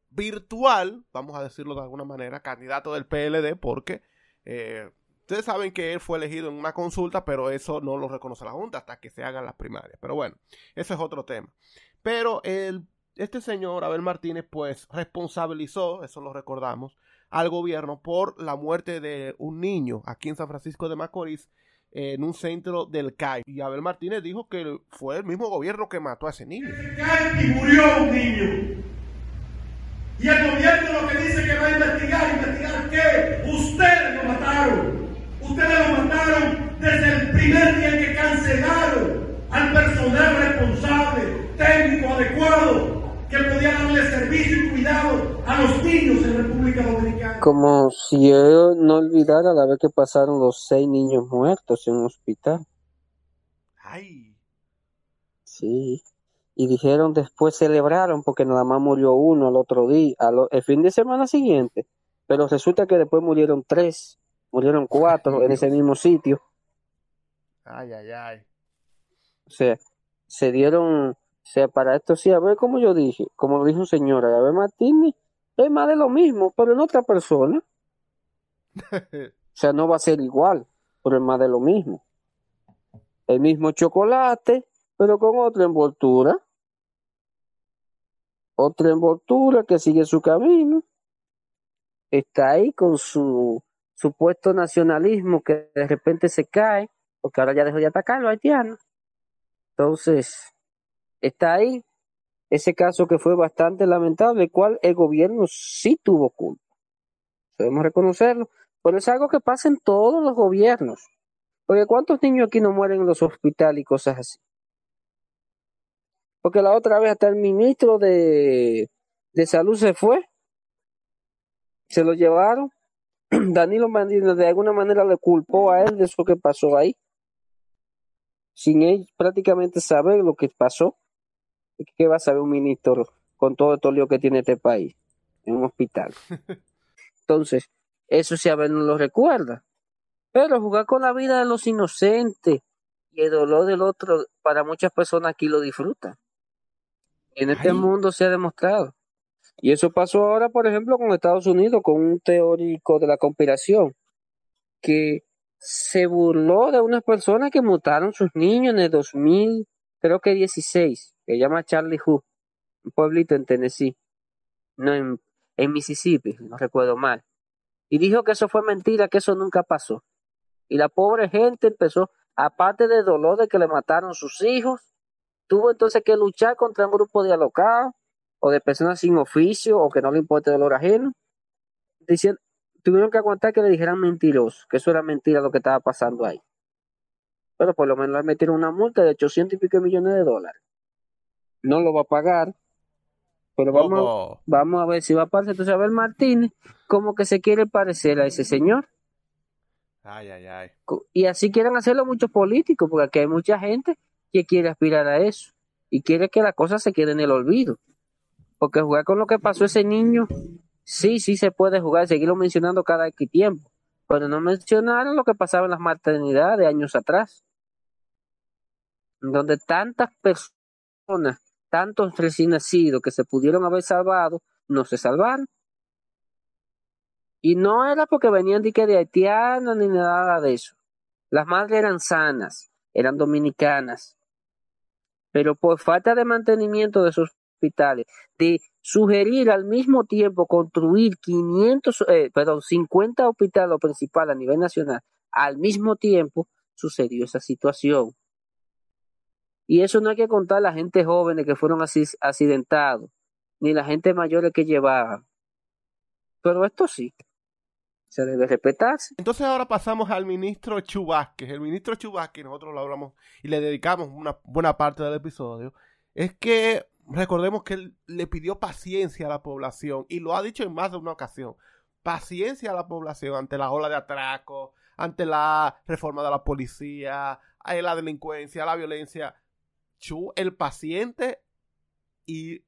virtual, vamos a decirlo de alguna manera, candidato del PLD, porque eh, Ustedes saben que él fue elegido en una consulta, pero eso no lo reconoce la Junta hasta que se hagan las primarias. Pero bueno, ese es otro tema. Pero el, este señor, Abel Martínez, pues responsabilizó, eso lo recordamos, al gobierno por la muerte de un niño aquí en San Francisco de Macorís en un centro del CAI. Y Abel Martínez dijo que fue el mismo gobierno que mató a ese niño. y murió un niño. Y el gobierno lo que dice que va a investigar, investigar qué, ustedes lo mataron. Ustedes lo mataron desde el primer día que cáncer cercenaron al personal responsable, técnico adecuado, que podía darle servicio y cuidado a los niños en República Dominicana. Como si yo no olvidara la vez que pasaron los seis niños muertos en un hospital. Ay. Sí. Y dijeron después celebraron porque nada más murió uno al otro día, al, el fin de semana siguiente. Pero resulta que después murieron tres, murieron cuatro en ese mismo sitio. Ay, ay, ay. O sea, se dieron, o sea, para esto sí, a ver como yo dije, como lo dijo un señor, a ver Martínez, es más de lo mismo, pero en otra persona. [laughs] O sea, no va a ser igual, pero es más de lo mismo. El mismo chocolate, pero con otra envoltura. Otra envoltura que sigue su camino. Está ahí con su supuesto nacionalismo que de repente se cae, porque ahora ya dejó de atacar a los haitianos. Entonces, está ahí ese caso que fue bastante lamentable, el cual el gobierno sí tuvo culpa. Debemos reconocerlo, pero es algo que pasa en todos los gobiernos. Porque ¿cuántos niños aquí no mueren en los hospitales y cosas así? Porque la otra vez hasta el ministro de, de salud se fue, se lo llevaron. [clears throat] Danilo Mandino de alguna manera le culpó a él de eso que pasó ahí, sin él prácticamente saber lo que pasó. ¿Qué va a saber un ministro con todo el lío que tiene este país en un hospital? [laughs] Entonces, eso sí a ver no lo recuerda. Pero jugar con la vida de los inocentes y el dolor del otro, para muchas personas aquí lo disfrutan. En este Ay. mundo se ha demostrado. Y eso pasó ahora, por ejemplo, con Estados Unidos, con un teórico de la conspiración, que se burló de unas personas que mutaron sus niños en el 2000, creo que 16, que se llama Charlie Hood, un pueblito en Tennessee, no en, en Mississippi, no recuerdo mal. Y dijo que eso fue mentira, que eso nunca pasó. Y la pobre gente empezó, aparte del dolor de que le mataron sus hijos, tuvo entonces que luchar contra un grupo de alocados o de personas sin oficio o que no le importe el dolor ajeno. Diciendo, tuvieron que aguantar que le dijeran mentirosos, que eso era mentira lo que estaba pasando ahí. Pero por lo menos le metieron una multa de 800 y pico millones de dólares. No lo va a pagar, pero vamos, vamos a ver si va a pasar. Entonces, a ver, Martínez, como que se quiere parecer a ese señor. Ay, ay, ay. Y así quieren hacerlo muchos políticos, porque aquí hay mucha gente que quiere aspirar a eso y quiere que la cosa se quede en el olvido. Porque jugar con lo que pasó ese niño, sí, sí se puede jugar, seguirlo mencionando cada X tiempo, pero no mencionaron lo que pasaba en las maternidades de años atrás, donde tantas personas, tantos recién nacidos que se pudieron haber salvado, no se salvaron. Y no era porque venían de, de haitianos ni nada de eso. Las madres eran sanas, eran dominicanas. Pero por falta de mantenimiento de esos de sugerir al mismo tiempo construir 500, eh, perdón, 50 hospitales principales a nivel nacional, al mismo tiempo sucedió esa situación. Y eso no hay que contar la gente joven que fueron accidentados, ni la gente mayor que llevaban. Pero esto sí, se debe respetarse. Entonces ahora pasamos al ministro Chubasque. El ministro Chubasque, nosotros lo hablamos y le dedicamos una buena parte del episodio. Es que recordemos que él le pidió paciencia a la población y lo ha dicho en más de una ocasión. Paciencia a la población ante la ola de atraco, ante la reforma de la policía, la delincuencia, la violencia. Chu, el paciente y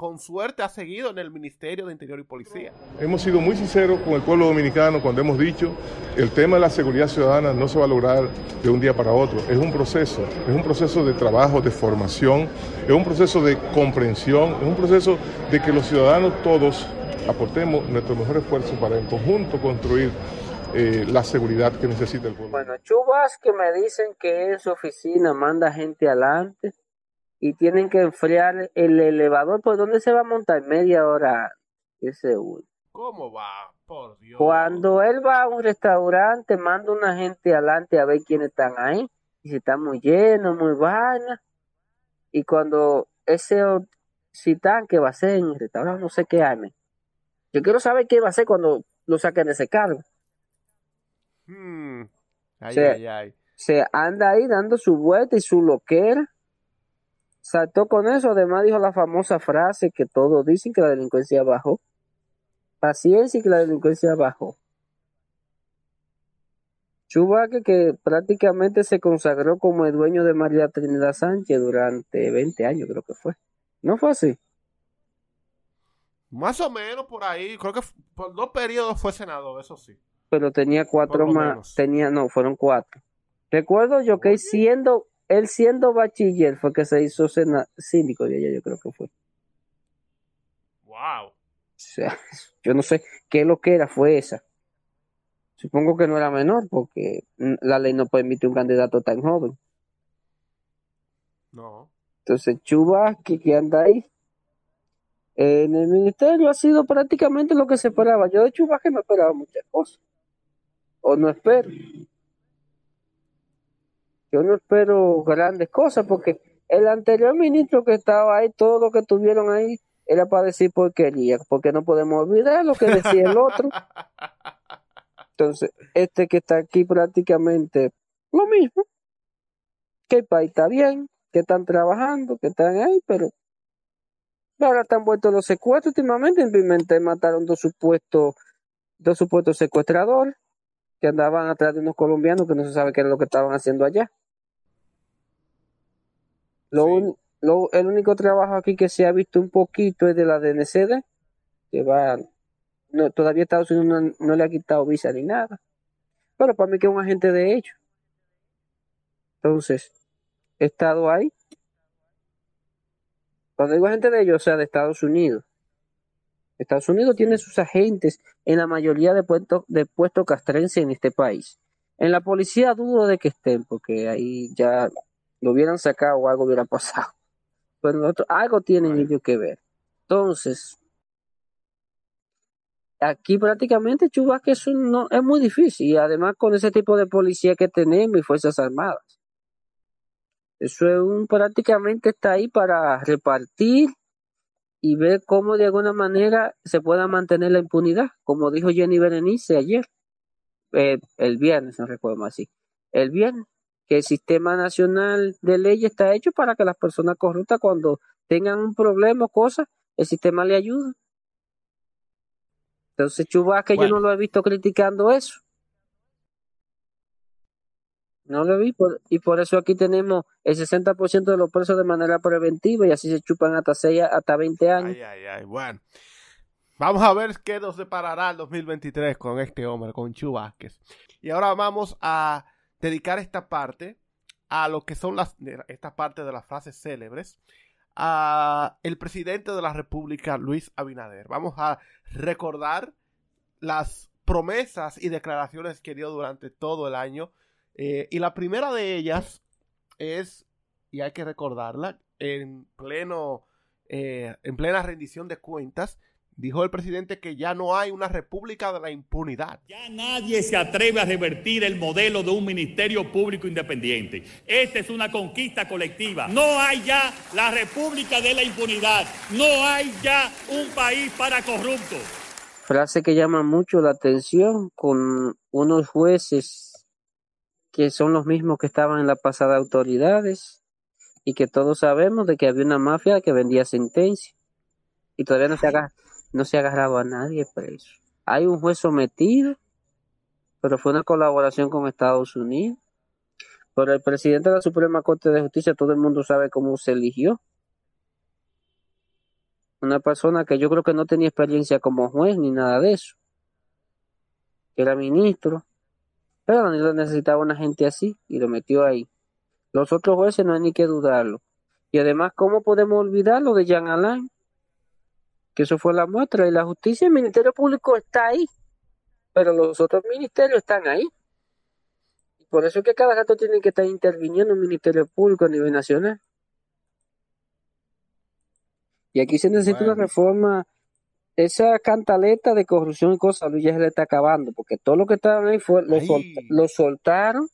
con suerte ha seguido en el Ministerio de Interior y Policía. Hemos sido muy sinceros con el pueblo dominicano cuando hemos dicho el tema de la seguridad ciudadana no se va a lograr de un día para otro. Es un proceso, es un proceso de trabajo, de formación, es un proceso de comprensión, es un proceso de que los ciudadanos todos aportemos nuestro mejor esfuerzo para en conjunto construir eh, la seguridad que necesita el pueblo. Bueno, Chubas que me dicen que en su oficina manda gente adelante y tienen que enfriar el elevador. ¿Por dónde se va a montar? Media hora ese uno. ¿Cómo va? Por Dios. Cuando él va a un restaurante, manda una gente adelante a ver quiénes están ahí. Y si está muy lleno, muy vaina. Y cuando ese están, ¿qué va a hacer en el restaurante? No sé qué hay. Yo quiero saber qué va a hacer cuando lo saquen de ese cargo. Hmm. Ay, Sí. ay, ay. se anda ahí dando su vuelta y su loquera. Saltó con eso, además dijo la famosa frase que todos dicen que la delincuencia bajó. Paciencia y que la delincuencia bajó. Chubaque que prácticamente se consagró como el dueño de María Trinidad Sánchez durante 20 años, creo que fue. ¿No fue así? Más o menos por ahí, creo que por dos periodos fue senador, eso sí. Pero tenía cuatro más, tenía, no, fueron cuatro. Recuerdo yo que siendo, él siendo bachiller fue que se hizo síndico de ella, yo creo que fue. Wow. O sea, [laughs] yo no sé qué lo que era, fue esa. Supongo que no era menor, porque la ley no permite un candidato tan joven. No. Entonces, Chuba, que, anda ahí. En el ministerio ha sido prácticamente lo que se esperaba. Yo de Chuba que no esperaba muchas cosas. O no espero. Yo no espero grandes cosas porque el anterior ministro que estaba ahí, todo lo que tuvieron ahí era para decir porquería, porque no podemos olvidar lo que decía el otro. Entonces, este que está aquí prácticamente lo mismo, que el país está bien, que están trabajando, que están ahí, pero ahora están vueltos los secuestros últimamente, en mataron dos supuestos, dos supuestos secuestradores que andaban atrás de unos colombianos que no se sabe qué era lo que estaban haciendo allá. Lo, lo, el único trabajo aquí que se ha visto un poquito es de la DNCD, que va no, todavía Estados Unidos no, le ha quitado visa ni nada. Pero para mí que es un agente de ellos. Entonces, he estado ahí. Cuando digo agente de ellos, o sea, de Estados Unidos. Estados Unidos tiene sus agentes en la mayoría de puestos de puesto castrense en este país. En la policía dudo de que estén, porque ahí ya lo hubieran sacado o algo hubiera pasado. Pero algo tienen ellos que ver. Entonces, aquí prácticamente Chubasque es, no, es muy difícil y además con ese tipo de policía que tenemos y Fuerzas Armadas. Eso es un, prácticamente está ahí para repartir y ver cómo de alguna manera se pueda mantener la impunidad, como dijo Jenny Berenice ayer, eh, el viernes, no recuerdo más así, el viernes, que el sistema nacional de ley está hecho para que las personas corruptas cuando tengan un problema o cosas, el sistema le ayude. Entonces Chubasque que yo no lo he visto criticando eso. No lo vi y por eso aquí tenemos el 60% de los presos de manera preventiva y así se chupan hasta 6 hasta 20 años. Ay, ay, ay, bueno. Vamos a ver qué nos deparará el 2023 con este hombre, con Chubasque. Y ahora vamos a dedicar esta parte a lo que son las esta parte de las frases célebres a el presidente de la República, Luis Abinader. Vamos a recordar las promesas y declaraciones que dio durante todo el año. Eh, y la primera de ellas es, y hay que recordarla, en pleno, eh, en plena rendición de cuentas, Dijo el presidente que ya no hay una república de la impunidad. Ya nadie se atreve a revertir el modelo de un ministerio público independiente. Esta es una conquista colectiva. No hay ya la república de la impunidad. No hay ya un país para corruptos. Frase que llama mucho la atención con unos jueces que son los mismos que estaban en la pasada autoridades y que todos sabemos de que había una mafia que vendía sentencia y todavía no se haga no se ha agarrado a nadie preso. Hay un juez sometido, pero fue una colaboración con Estados Unidos. Pero el presidente de la Suprema Corte de Justicia, todo el mundo sabe cómo se eligió. Una persona que yo creo que no tenía experiencia como juez ni nada de eso. Era ministro. Pero necesitaba una gente así y lo metió ahí. Los otros jueces no hay ni que dudarlo. Y además, ¿cómo podemos olvidarlo de Jean Alain? Que eso fue la muestra. Y la justicia, el Ministerio Público está ahí, pero los otros ministerios están ahí. Y por eso es que cada rato tienen que estar interviniendo el Ministerio Público a nivel nacional. Y aquí se necesita una reforma. Esa cantaleta de corrupción y cosas, Luis ya se le está acabando, porque todo lo que estaban ahí fue, lo, lo soltaron.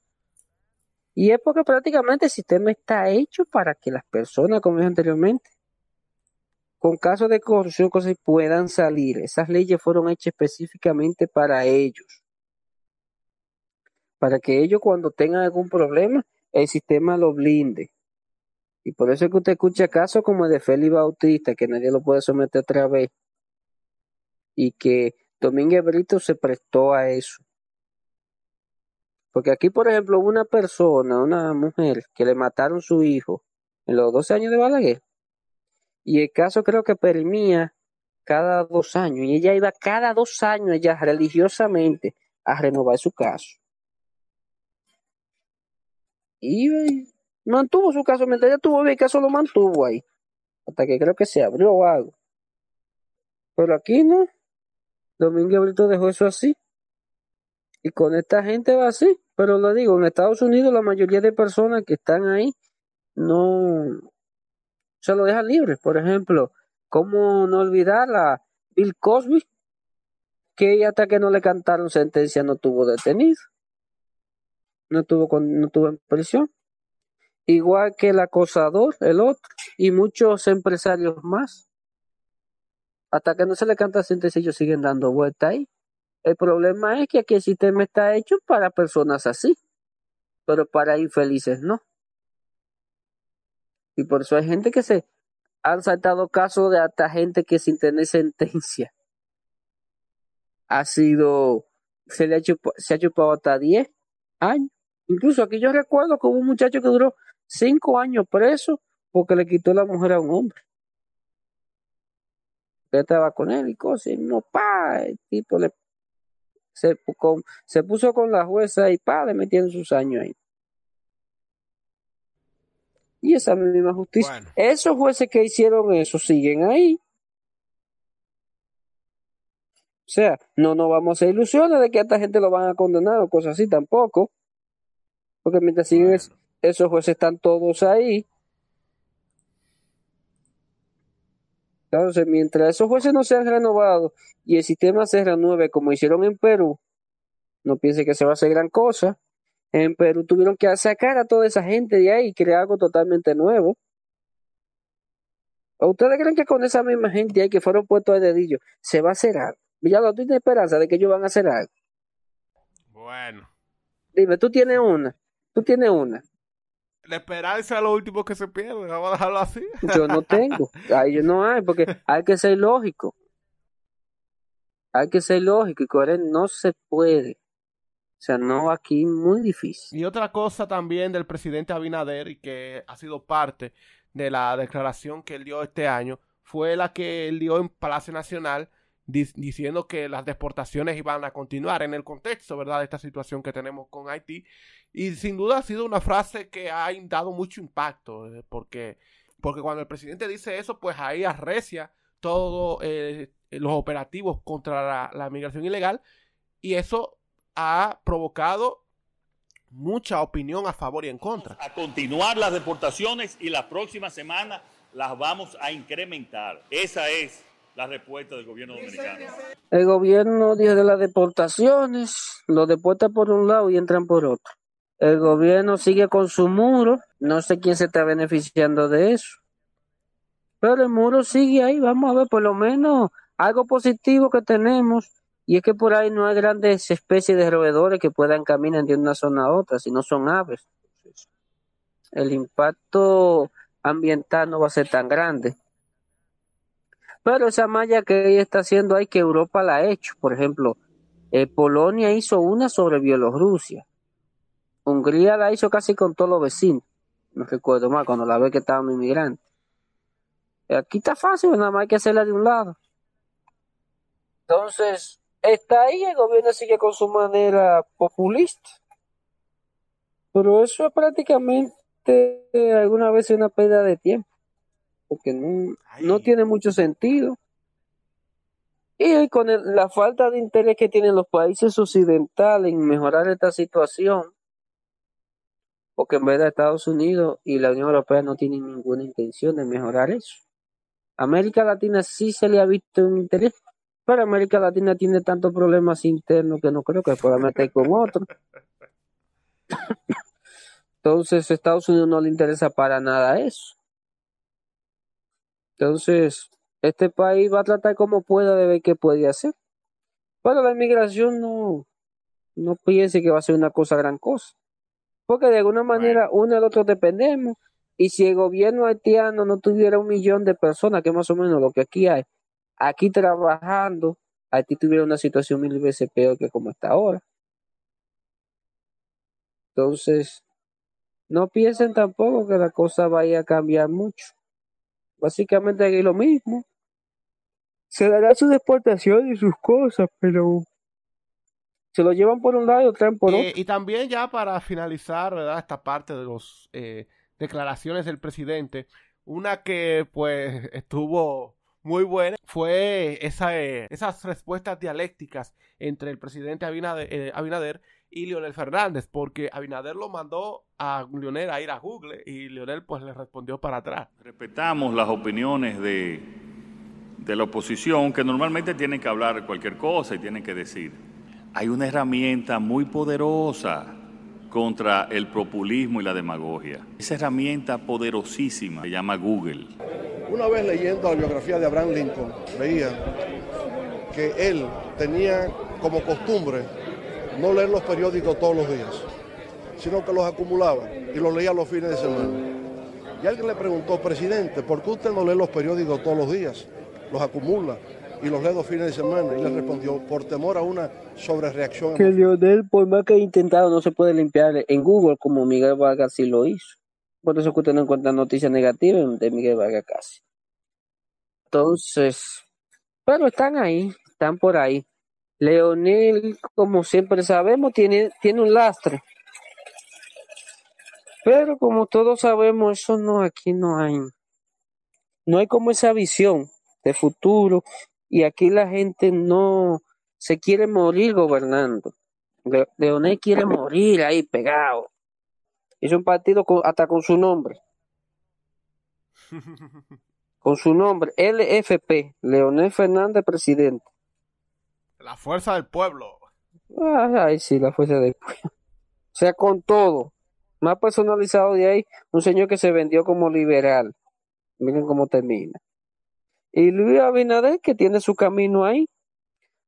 Y es porque prácticamente el sistema está hecho para que las personas, como dije anteriormente, con casos de corrupción cosas puedan salir. Esas leyes fueron hechas específicamente para ellos. para que ellos cuando tengan algún problema, el sistema lo blinde. Y por eso es que usted escucha casos como el de Félix Bautista, que nadie lo puede someter otra vez. Y que Domínguez Brito se prestó a eso. Porque aquí, por ejemplo, una persona, una mujer, que le mataron su hijo en los 12 años de Balaguer. Y el caso creo que permía cada dos años. Y ella iba cada dos años, ella religiosamente, a renovar su caso. Y mantuvo su caso, mientras ella tuvo el caso lo mantuvo ahí. Hasta que creo que se abrió algo. Pero aquí no. Domingo Brito dejó eso así. Y con esta gente va así. Pero lo digo, en Estados Unidos la mayoría de personas que están ahí no se lo dejan libre. Por ejemplo, ¿cómo no olvidar a Bill Cosby? Que hasta que no le cantaron sentencia no tuvo detenido. No tuvo, con, no tuvo en prisión. Igual que el acosador, el otro, y muchos empresarios más. Hasta que no se le canta sentencia, ellos siguen dando vuelta ahí. El problema es que aquí el sistema está hecho para personas así, pero para infelices no. Y por eso hay gente que se han saltado casos de hasta gente que sin tener sentencia ha sido, se le ha chupado, hasta 10 años. Incluso aquí yo recuerdo que hubo un muchacho que duró 5 años preso porque le quitó la mujer a un hombre. Que estaba con él y cosas, y no, pa, el tipo le se, se puso con la jueza y pa, le metieron sus años ahí. Y esa misma justicia. Esos jueces que hicieron eso siguen ahí. O sea, no nos vamos a ilusiones de que a esta gente lo van a condenar o cosas así tampoco. Porque mientras siguen esos jueces están todos ahí. Entonces, mientras esos jueces no sean renovados y el sistema se renueve como hicieron en Perú, no piense que se va a hacer gran cosa. En Perú tuvieron que sacar a toda esa gente de ahí y crear algo totalmente nuevo. ¿O ustedes creen que con esa misma gente ahí que fueron puestos de dedillo se va a hacer algo? Villalobos, ¿tú tienes esperanza de que ellos van a hacer algo? Bueno. Dime, tú tienes una. Tú tienes una. La esperanza es lo último que se pierde. Vamos a dejarlo así. Yo no tengo. Ahí no hay, porque hay que ser lógico. Hay que ser lógico y correr no se puede. O sea, no aquí muy difícil. Y otra cosa también del presidente Abinader y que ha sido parte de la declaración que él dio este año fue la que él dio en Palacio Nacional diciendo que las deportaciones iban a continuar en el contexto, ¿verdad?, de esta situación que tenemos con Haití. Y sin duda ha sido una frase que ha dado mucho impacto, eh, porque, porque cuando el presidente dice eso, pues ahí arrecia todos eh, los operativos contra la, la migración ilegal y eso ha provocado mucha opinión a favor y en contra. A continuar las deportaciones y la próxima semana las vamos a incrementar. Esa es la respuesta del gobierno dominicano. El gobierno dice de las deportaciones, lo deporta por un lado y entran por otro. El gobierno sigue con su muro, no sé quién se está beneficiando de eso. Pero el muro sigue ahí, vamos a ver por lo menos algo positivo que tenemos. Y es que por ahí no hay grandes especies de roedores que puedan caminar de una zona a otra, si no son aves. El impacto ambiental no va a ser tan grande. Pero esa malla que ella está haciendo ahí, que Europa la ha hecho. Por ejemplo, eh, Polonia hizo una sobre Bielorrusia. Hungría la hizo casi con todos los vecinos. No recuerdo más cuando la ve que estaban inmigrantes. Aquí está fácil, nada más hay que hacerla de un lado. Entonces, está ahí, el gobierno sigue con su manera populista. Pero eso es prácticamente alguna vez una pérdida de tiempo porque no, tiene mucho sentido. Y con la falta de interés que tienen los países occidentales en mejorar esta situación, porque en verdad Estados Unidos y la Unión Europea no tienen ninguna intención de mejorar eso. América Latina sí se le ha visto un interés, pero América Latina tiene tantos problemas internos que no creo que pueda meter con otro. Entonces, Estados Unidos no le interesa para nada eso. Entonces, este país va a tratar como pueda de ver qué puede hacer. Pero la inmigración no, no piense que va a ser una cosa gran cosa. Porque de alguna manera uno del otro dependemos. Y si el gobierno haitiano no tuviera un millón de personas, que más o menos lo que aquí hay, aquí trabajando, Haití tuviera una situación mil veces peor que como está ahora. Entonces, no piensen tampoco que la cosa vaya a cambiar mucho. Básicamente aquí lo mismo. Se dará su deportación y sus cosas, pero se lo llevan por un lado y lo traen por Eh, otro. y también ya para finalizar, ¿verdad? Esta parte de las declaraciones del presidente, una que pues estuvo muy buena fue eh, esas respuestas dialécticas entre el presidente Abinader, eh, y Leonel Fernández, porque Abinader lo mandó a Leonel a ir a Google y Leonel pues le respondió para atrás. Respetamos las opiniones de, de la oposición, que normalmente tienen que hablar cualquier cosa y tienen que decir. Hay una herramienta muy poderosa contra el populismo y la demagogia. Esa herramienta poderosísima se llama Google. Una vez leyendo la biografía de Abraham Lincoln, veía que él tenía como costumbre no leer los periódicos todos los días, sino que los acumulaba y los leía los fines de semana. Y alguien le preguntó, presidente, ¿por qué usted no lee los periódicos todos los días? Los acumula y los lee los fines de semana. Y le respondió, por temor a una sobrereacción. Que Leonel, por más que ha intentado, no se puede limpiar en Google como Miguel Vargas sí lo hizo. Por eso que usted no encuentra noticias negativas de Miguel Vargas casi. Entonces, pero están ahí, están por ahí. Leonel, como siempre sabemos, tiene, tiene un lastre. Pero como todos sabemos, eso no, aquí no hay. No hay como esa visión de futuro. Y aquí la gente no se quiere morir gobernando. Le- Leonel quiere morir ahí pegado. Es un partido con- hasta con su nombre. [laughs] Con su nombre, LFP, Leonel Fernández, presidente. La fuerza del pueblo. Ah, Ay, sí, la fuerza del pueblo. [laughs] O sea, con todo. Más personalizado de ahí, un señor que se vendió como liberal. Miren cómo termina. Y Luis Abinader, que tiene su camino ahí.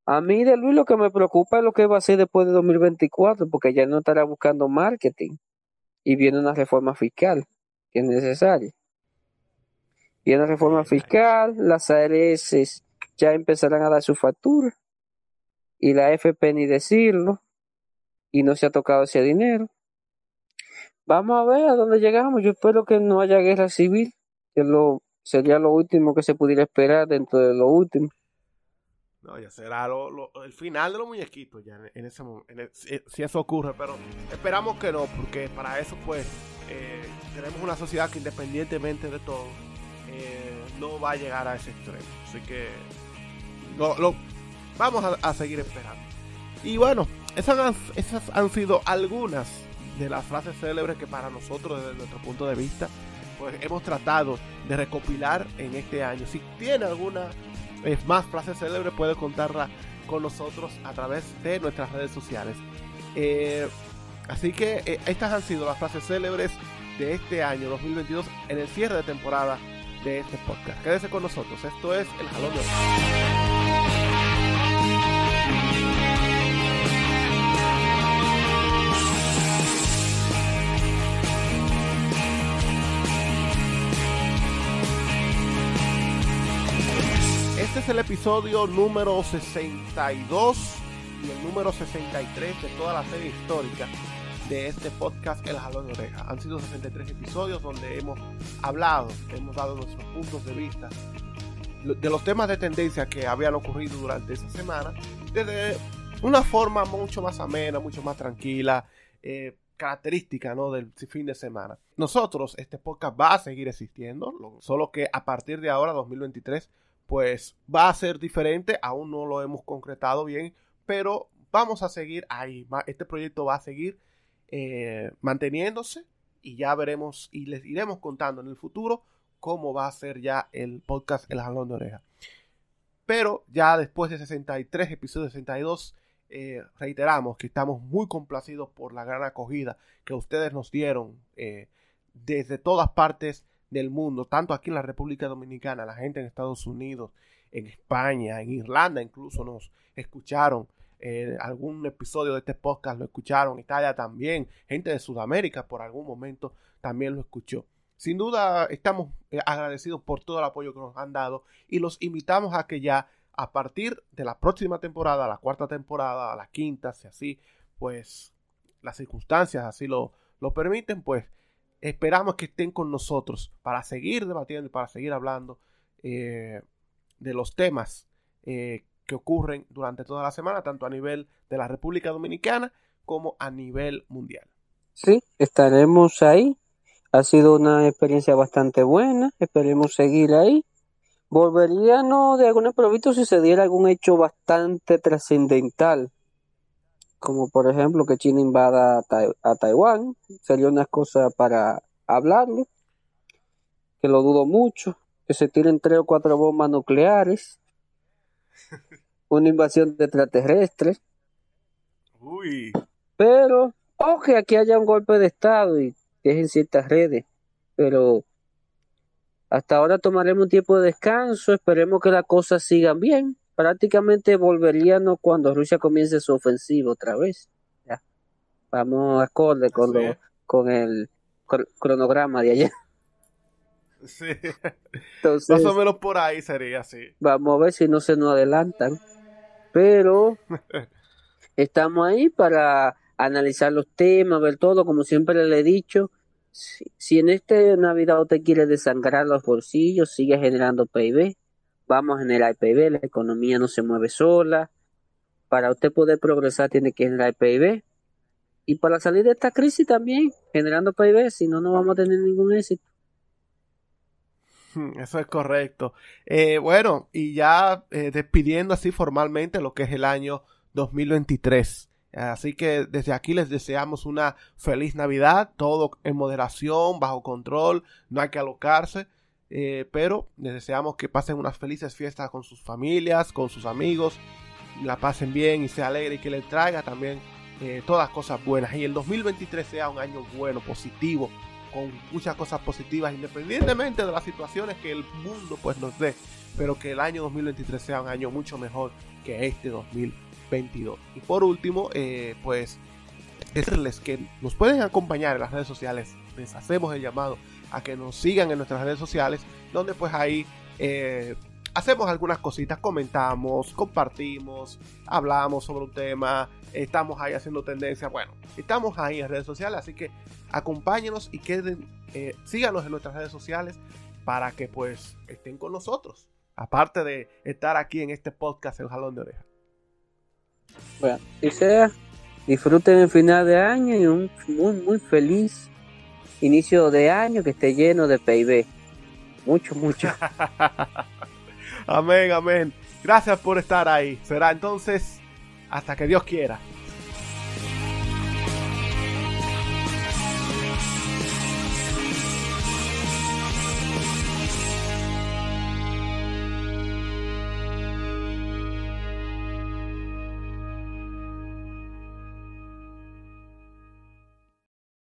A mí de Luis lo que me preocupa es lo que va a hacer después de 2024, porque ya no estará buscando marketing. Y viene una reforma fiscal, que es necesaria. Viene la reforma fiscal, las ARS ya empezarán a dar su factura. Y la FP ni decirlo. Y no se ha tocado ese dinero. Vamos a ver a dónde llegamos. Yo espero que no haya guerra civil, que lo, sería lo último que se pudiera esperar dentro de lo último. No, ya será lo- el final de los muñequitos ya en, en ese momento, si, eso ocurre, pero esperamos que no, porque para eso pues eh, tenemos una sociedad que independientemente de todo eh, no va a llegar a ese extremo, así que lo, vamos a, seguir esperando. Y bueno, esas han sido algunas de las frases célebres que para nosotros desde nuestro punto de vista pues hemos tratado de recopilar en este año. Si tiene alguna eh, más frases célebres puede contarla con nosotros a través de nuestras redes sociales. Eh, así que eh, estas han sido las frases célebres de este año 2022 en el cierre de temporada de este podcast. Quédese con nosotros. Esto es El Jalón de Orejas. Es el episodio número 62 y el número 63 de toda la serie histórica de este podcast El Jalón de Oreja. Han sido 63 episodios donde hemos hablado, hemos dado nuestros puntos de vista de los temas de tendencia que habían ocurrido durante esa semana desde una forma mucho más amena, mucho más tranquila, eh, característica ¿no? del fin de semana. Nosotros, este podcast va a seguir existiendo, lo- solo que a partir de ahora, 2023, pues va a ser diferente, aún no lo hemos concretado bien, pero vamos a seguir ahí. Este proyecto va a seguir eh, manteniéndose y ya veremos y les iremos contando en el futuro cómo va a ser ya el podcast El Jalón de Oreja. Pero ya después de 63 episodios, 62, eh, reiteramos que estamos muy complacidos por la gran acogida que ustedes nos dieron eh, desde todas partes del mundo, tanto aquí en la República Dominicana, la gente en Estados Unidos, en España, en Irlanda incluso nos escucharon eh, algún episodio de este podcast lo escucharon, Italia también, gente de Sudamérica por algún momento también lo escuchó. Sin duda estamos eh, agradecidos por todo el apoyo que nos han dado y los invitamos a que ya a partir de la próxima temporada, la cuarta temporada, la quinta, si así, pues las circunstancias así lo, lo permiten, pues esperamos que estén con nosotros para seguir debatiendo y para seguir hablando eh, de los temas eh, que ocurren durante toda la semana, tanto a nivel de la República Dominicana como a nivel mundial. Sí, estaremos ahí. Ha sido una experiencia bastante buena. Esperemos seguir ahí. Volvería, no, de algún improviso si se diera algún hecho bastante trascendental. Como por ejemplo que China invada a, Taiwán. Sería una cosa para hablarlo. Que lo dudo mucho. Que se tiren tres o cuatro bombas nucleares. [laughs] una invasión de extraterrestres. Uy. Pero, o que aquí haya un golpe de Estado y que en ciertas redes. Pero hasta ahora tomaremos un tiempo de descanso, esperemos que las cosas sigan bien. Prácticamente volveríamos cuando Rusia comience su ofensiva otra vez. Ya. Vamos acorde con, lo, con el cronograma de allá. Sí. Entonces, Más o menos por ahí sería así. Vamos a ver si no se nos adelantan. Pero [laughs] estamos ahí para analizar los temas, ver todo, como siempre le he dicho. Si, en este Navidad usted quiere desangrar los bolsillos, sigue generando PIB. Vamos a generar PIB, la economía no se mueve sola. Para usted poder progresar tiene que generar PIB. Y para salir de esta crisis también, generando PIB, si no, no vamos a tener ningún éxito. Eso es correcto. Eh, bueno, y ya eh, despidiendo así formalmente lo que es el año 2023. Así que desde aquí les deseamos una feliz Navidad, todo en moderación, bajo control, no hay que alocarse, eh, pero les deseamos que pasen unas felices fiestas con sus familias, con sus amigos, la pasen bien y se alegre y que les traiga también eh, todas cosas buenas. Y el 2023 sea un año bueno, positivo, con muchas cosas positivas, independientemente de las situaciones que el mundo pues nos dé, pero que el año 2023 sea un año mucho mejor que este 2022. 22. Y por último, eh, pues decirles que nos pueden acompañar en las redes sociales. Les hacemos el llamado a que nos sigan en nuestras redes sociales, donde pues ahí eh, hacemos algunas cositas, comentamos, compartimos, hablamos sobre un tema, estamos ahí haciendo tendencia. Bueno, estamos ahí en redes sociales, así que acompáñenos y queden, eh, síganos en nuestras redes sociales para que pues estén con nosotros. Aparte de estar aquí en este podcast El Jalón de Oreja. Bueno, y sea, disfruten el final de año y un muy, muy feliz inicio de año que esté lleno de PIB. Mucho, mucho. [laughs] amén, amén. Gracias por estar ahí. Será entonces hasta que Dios quiera.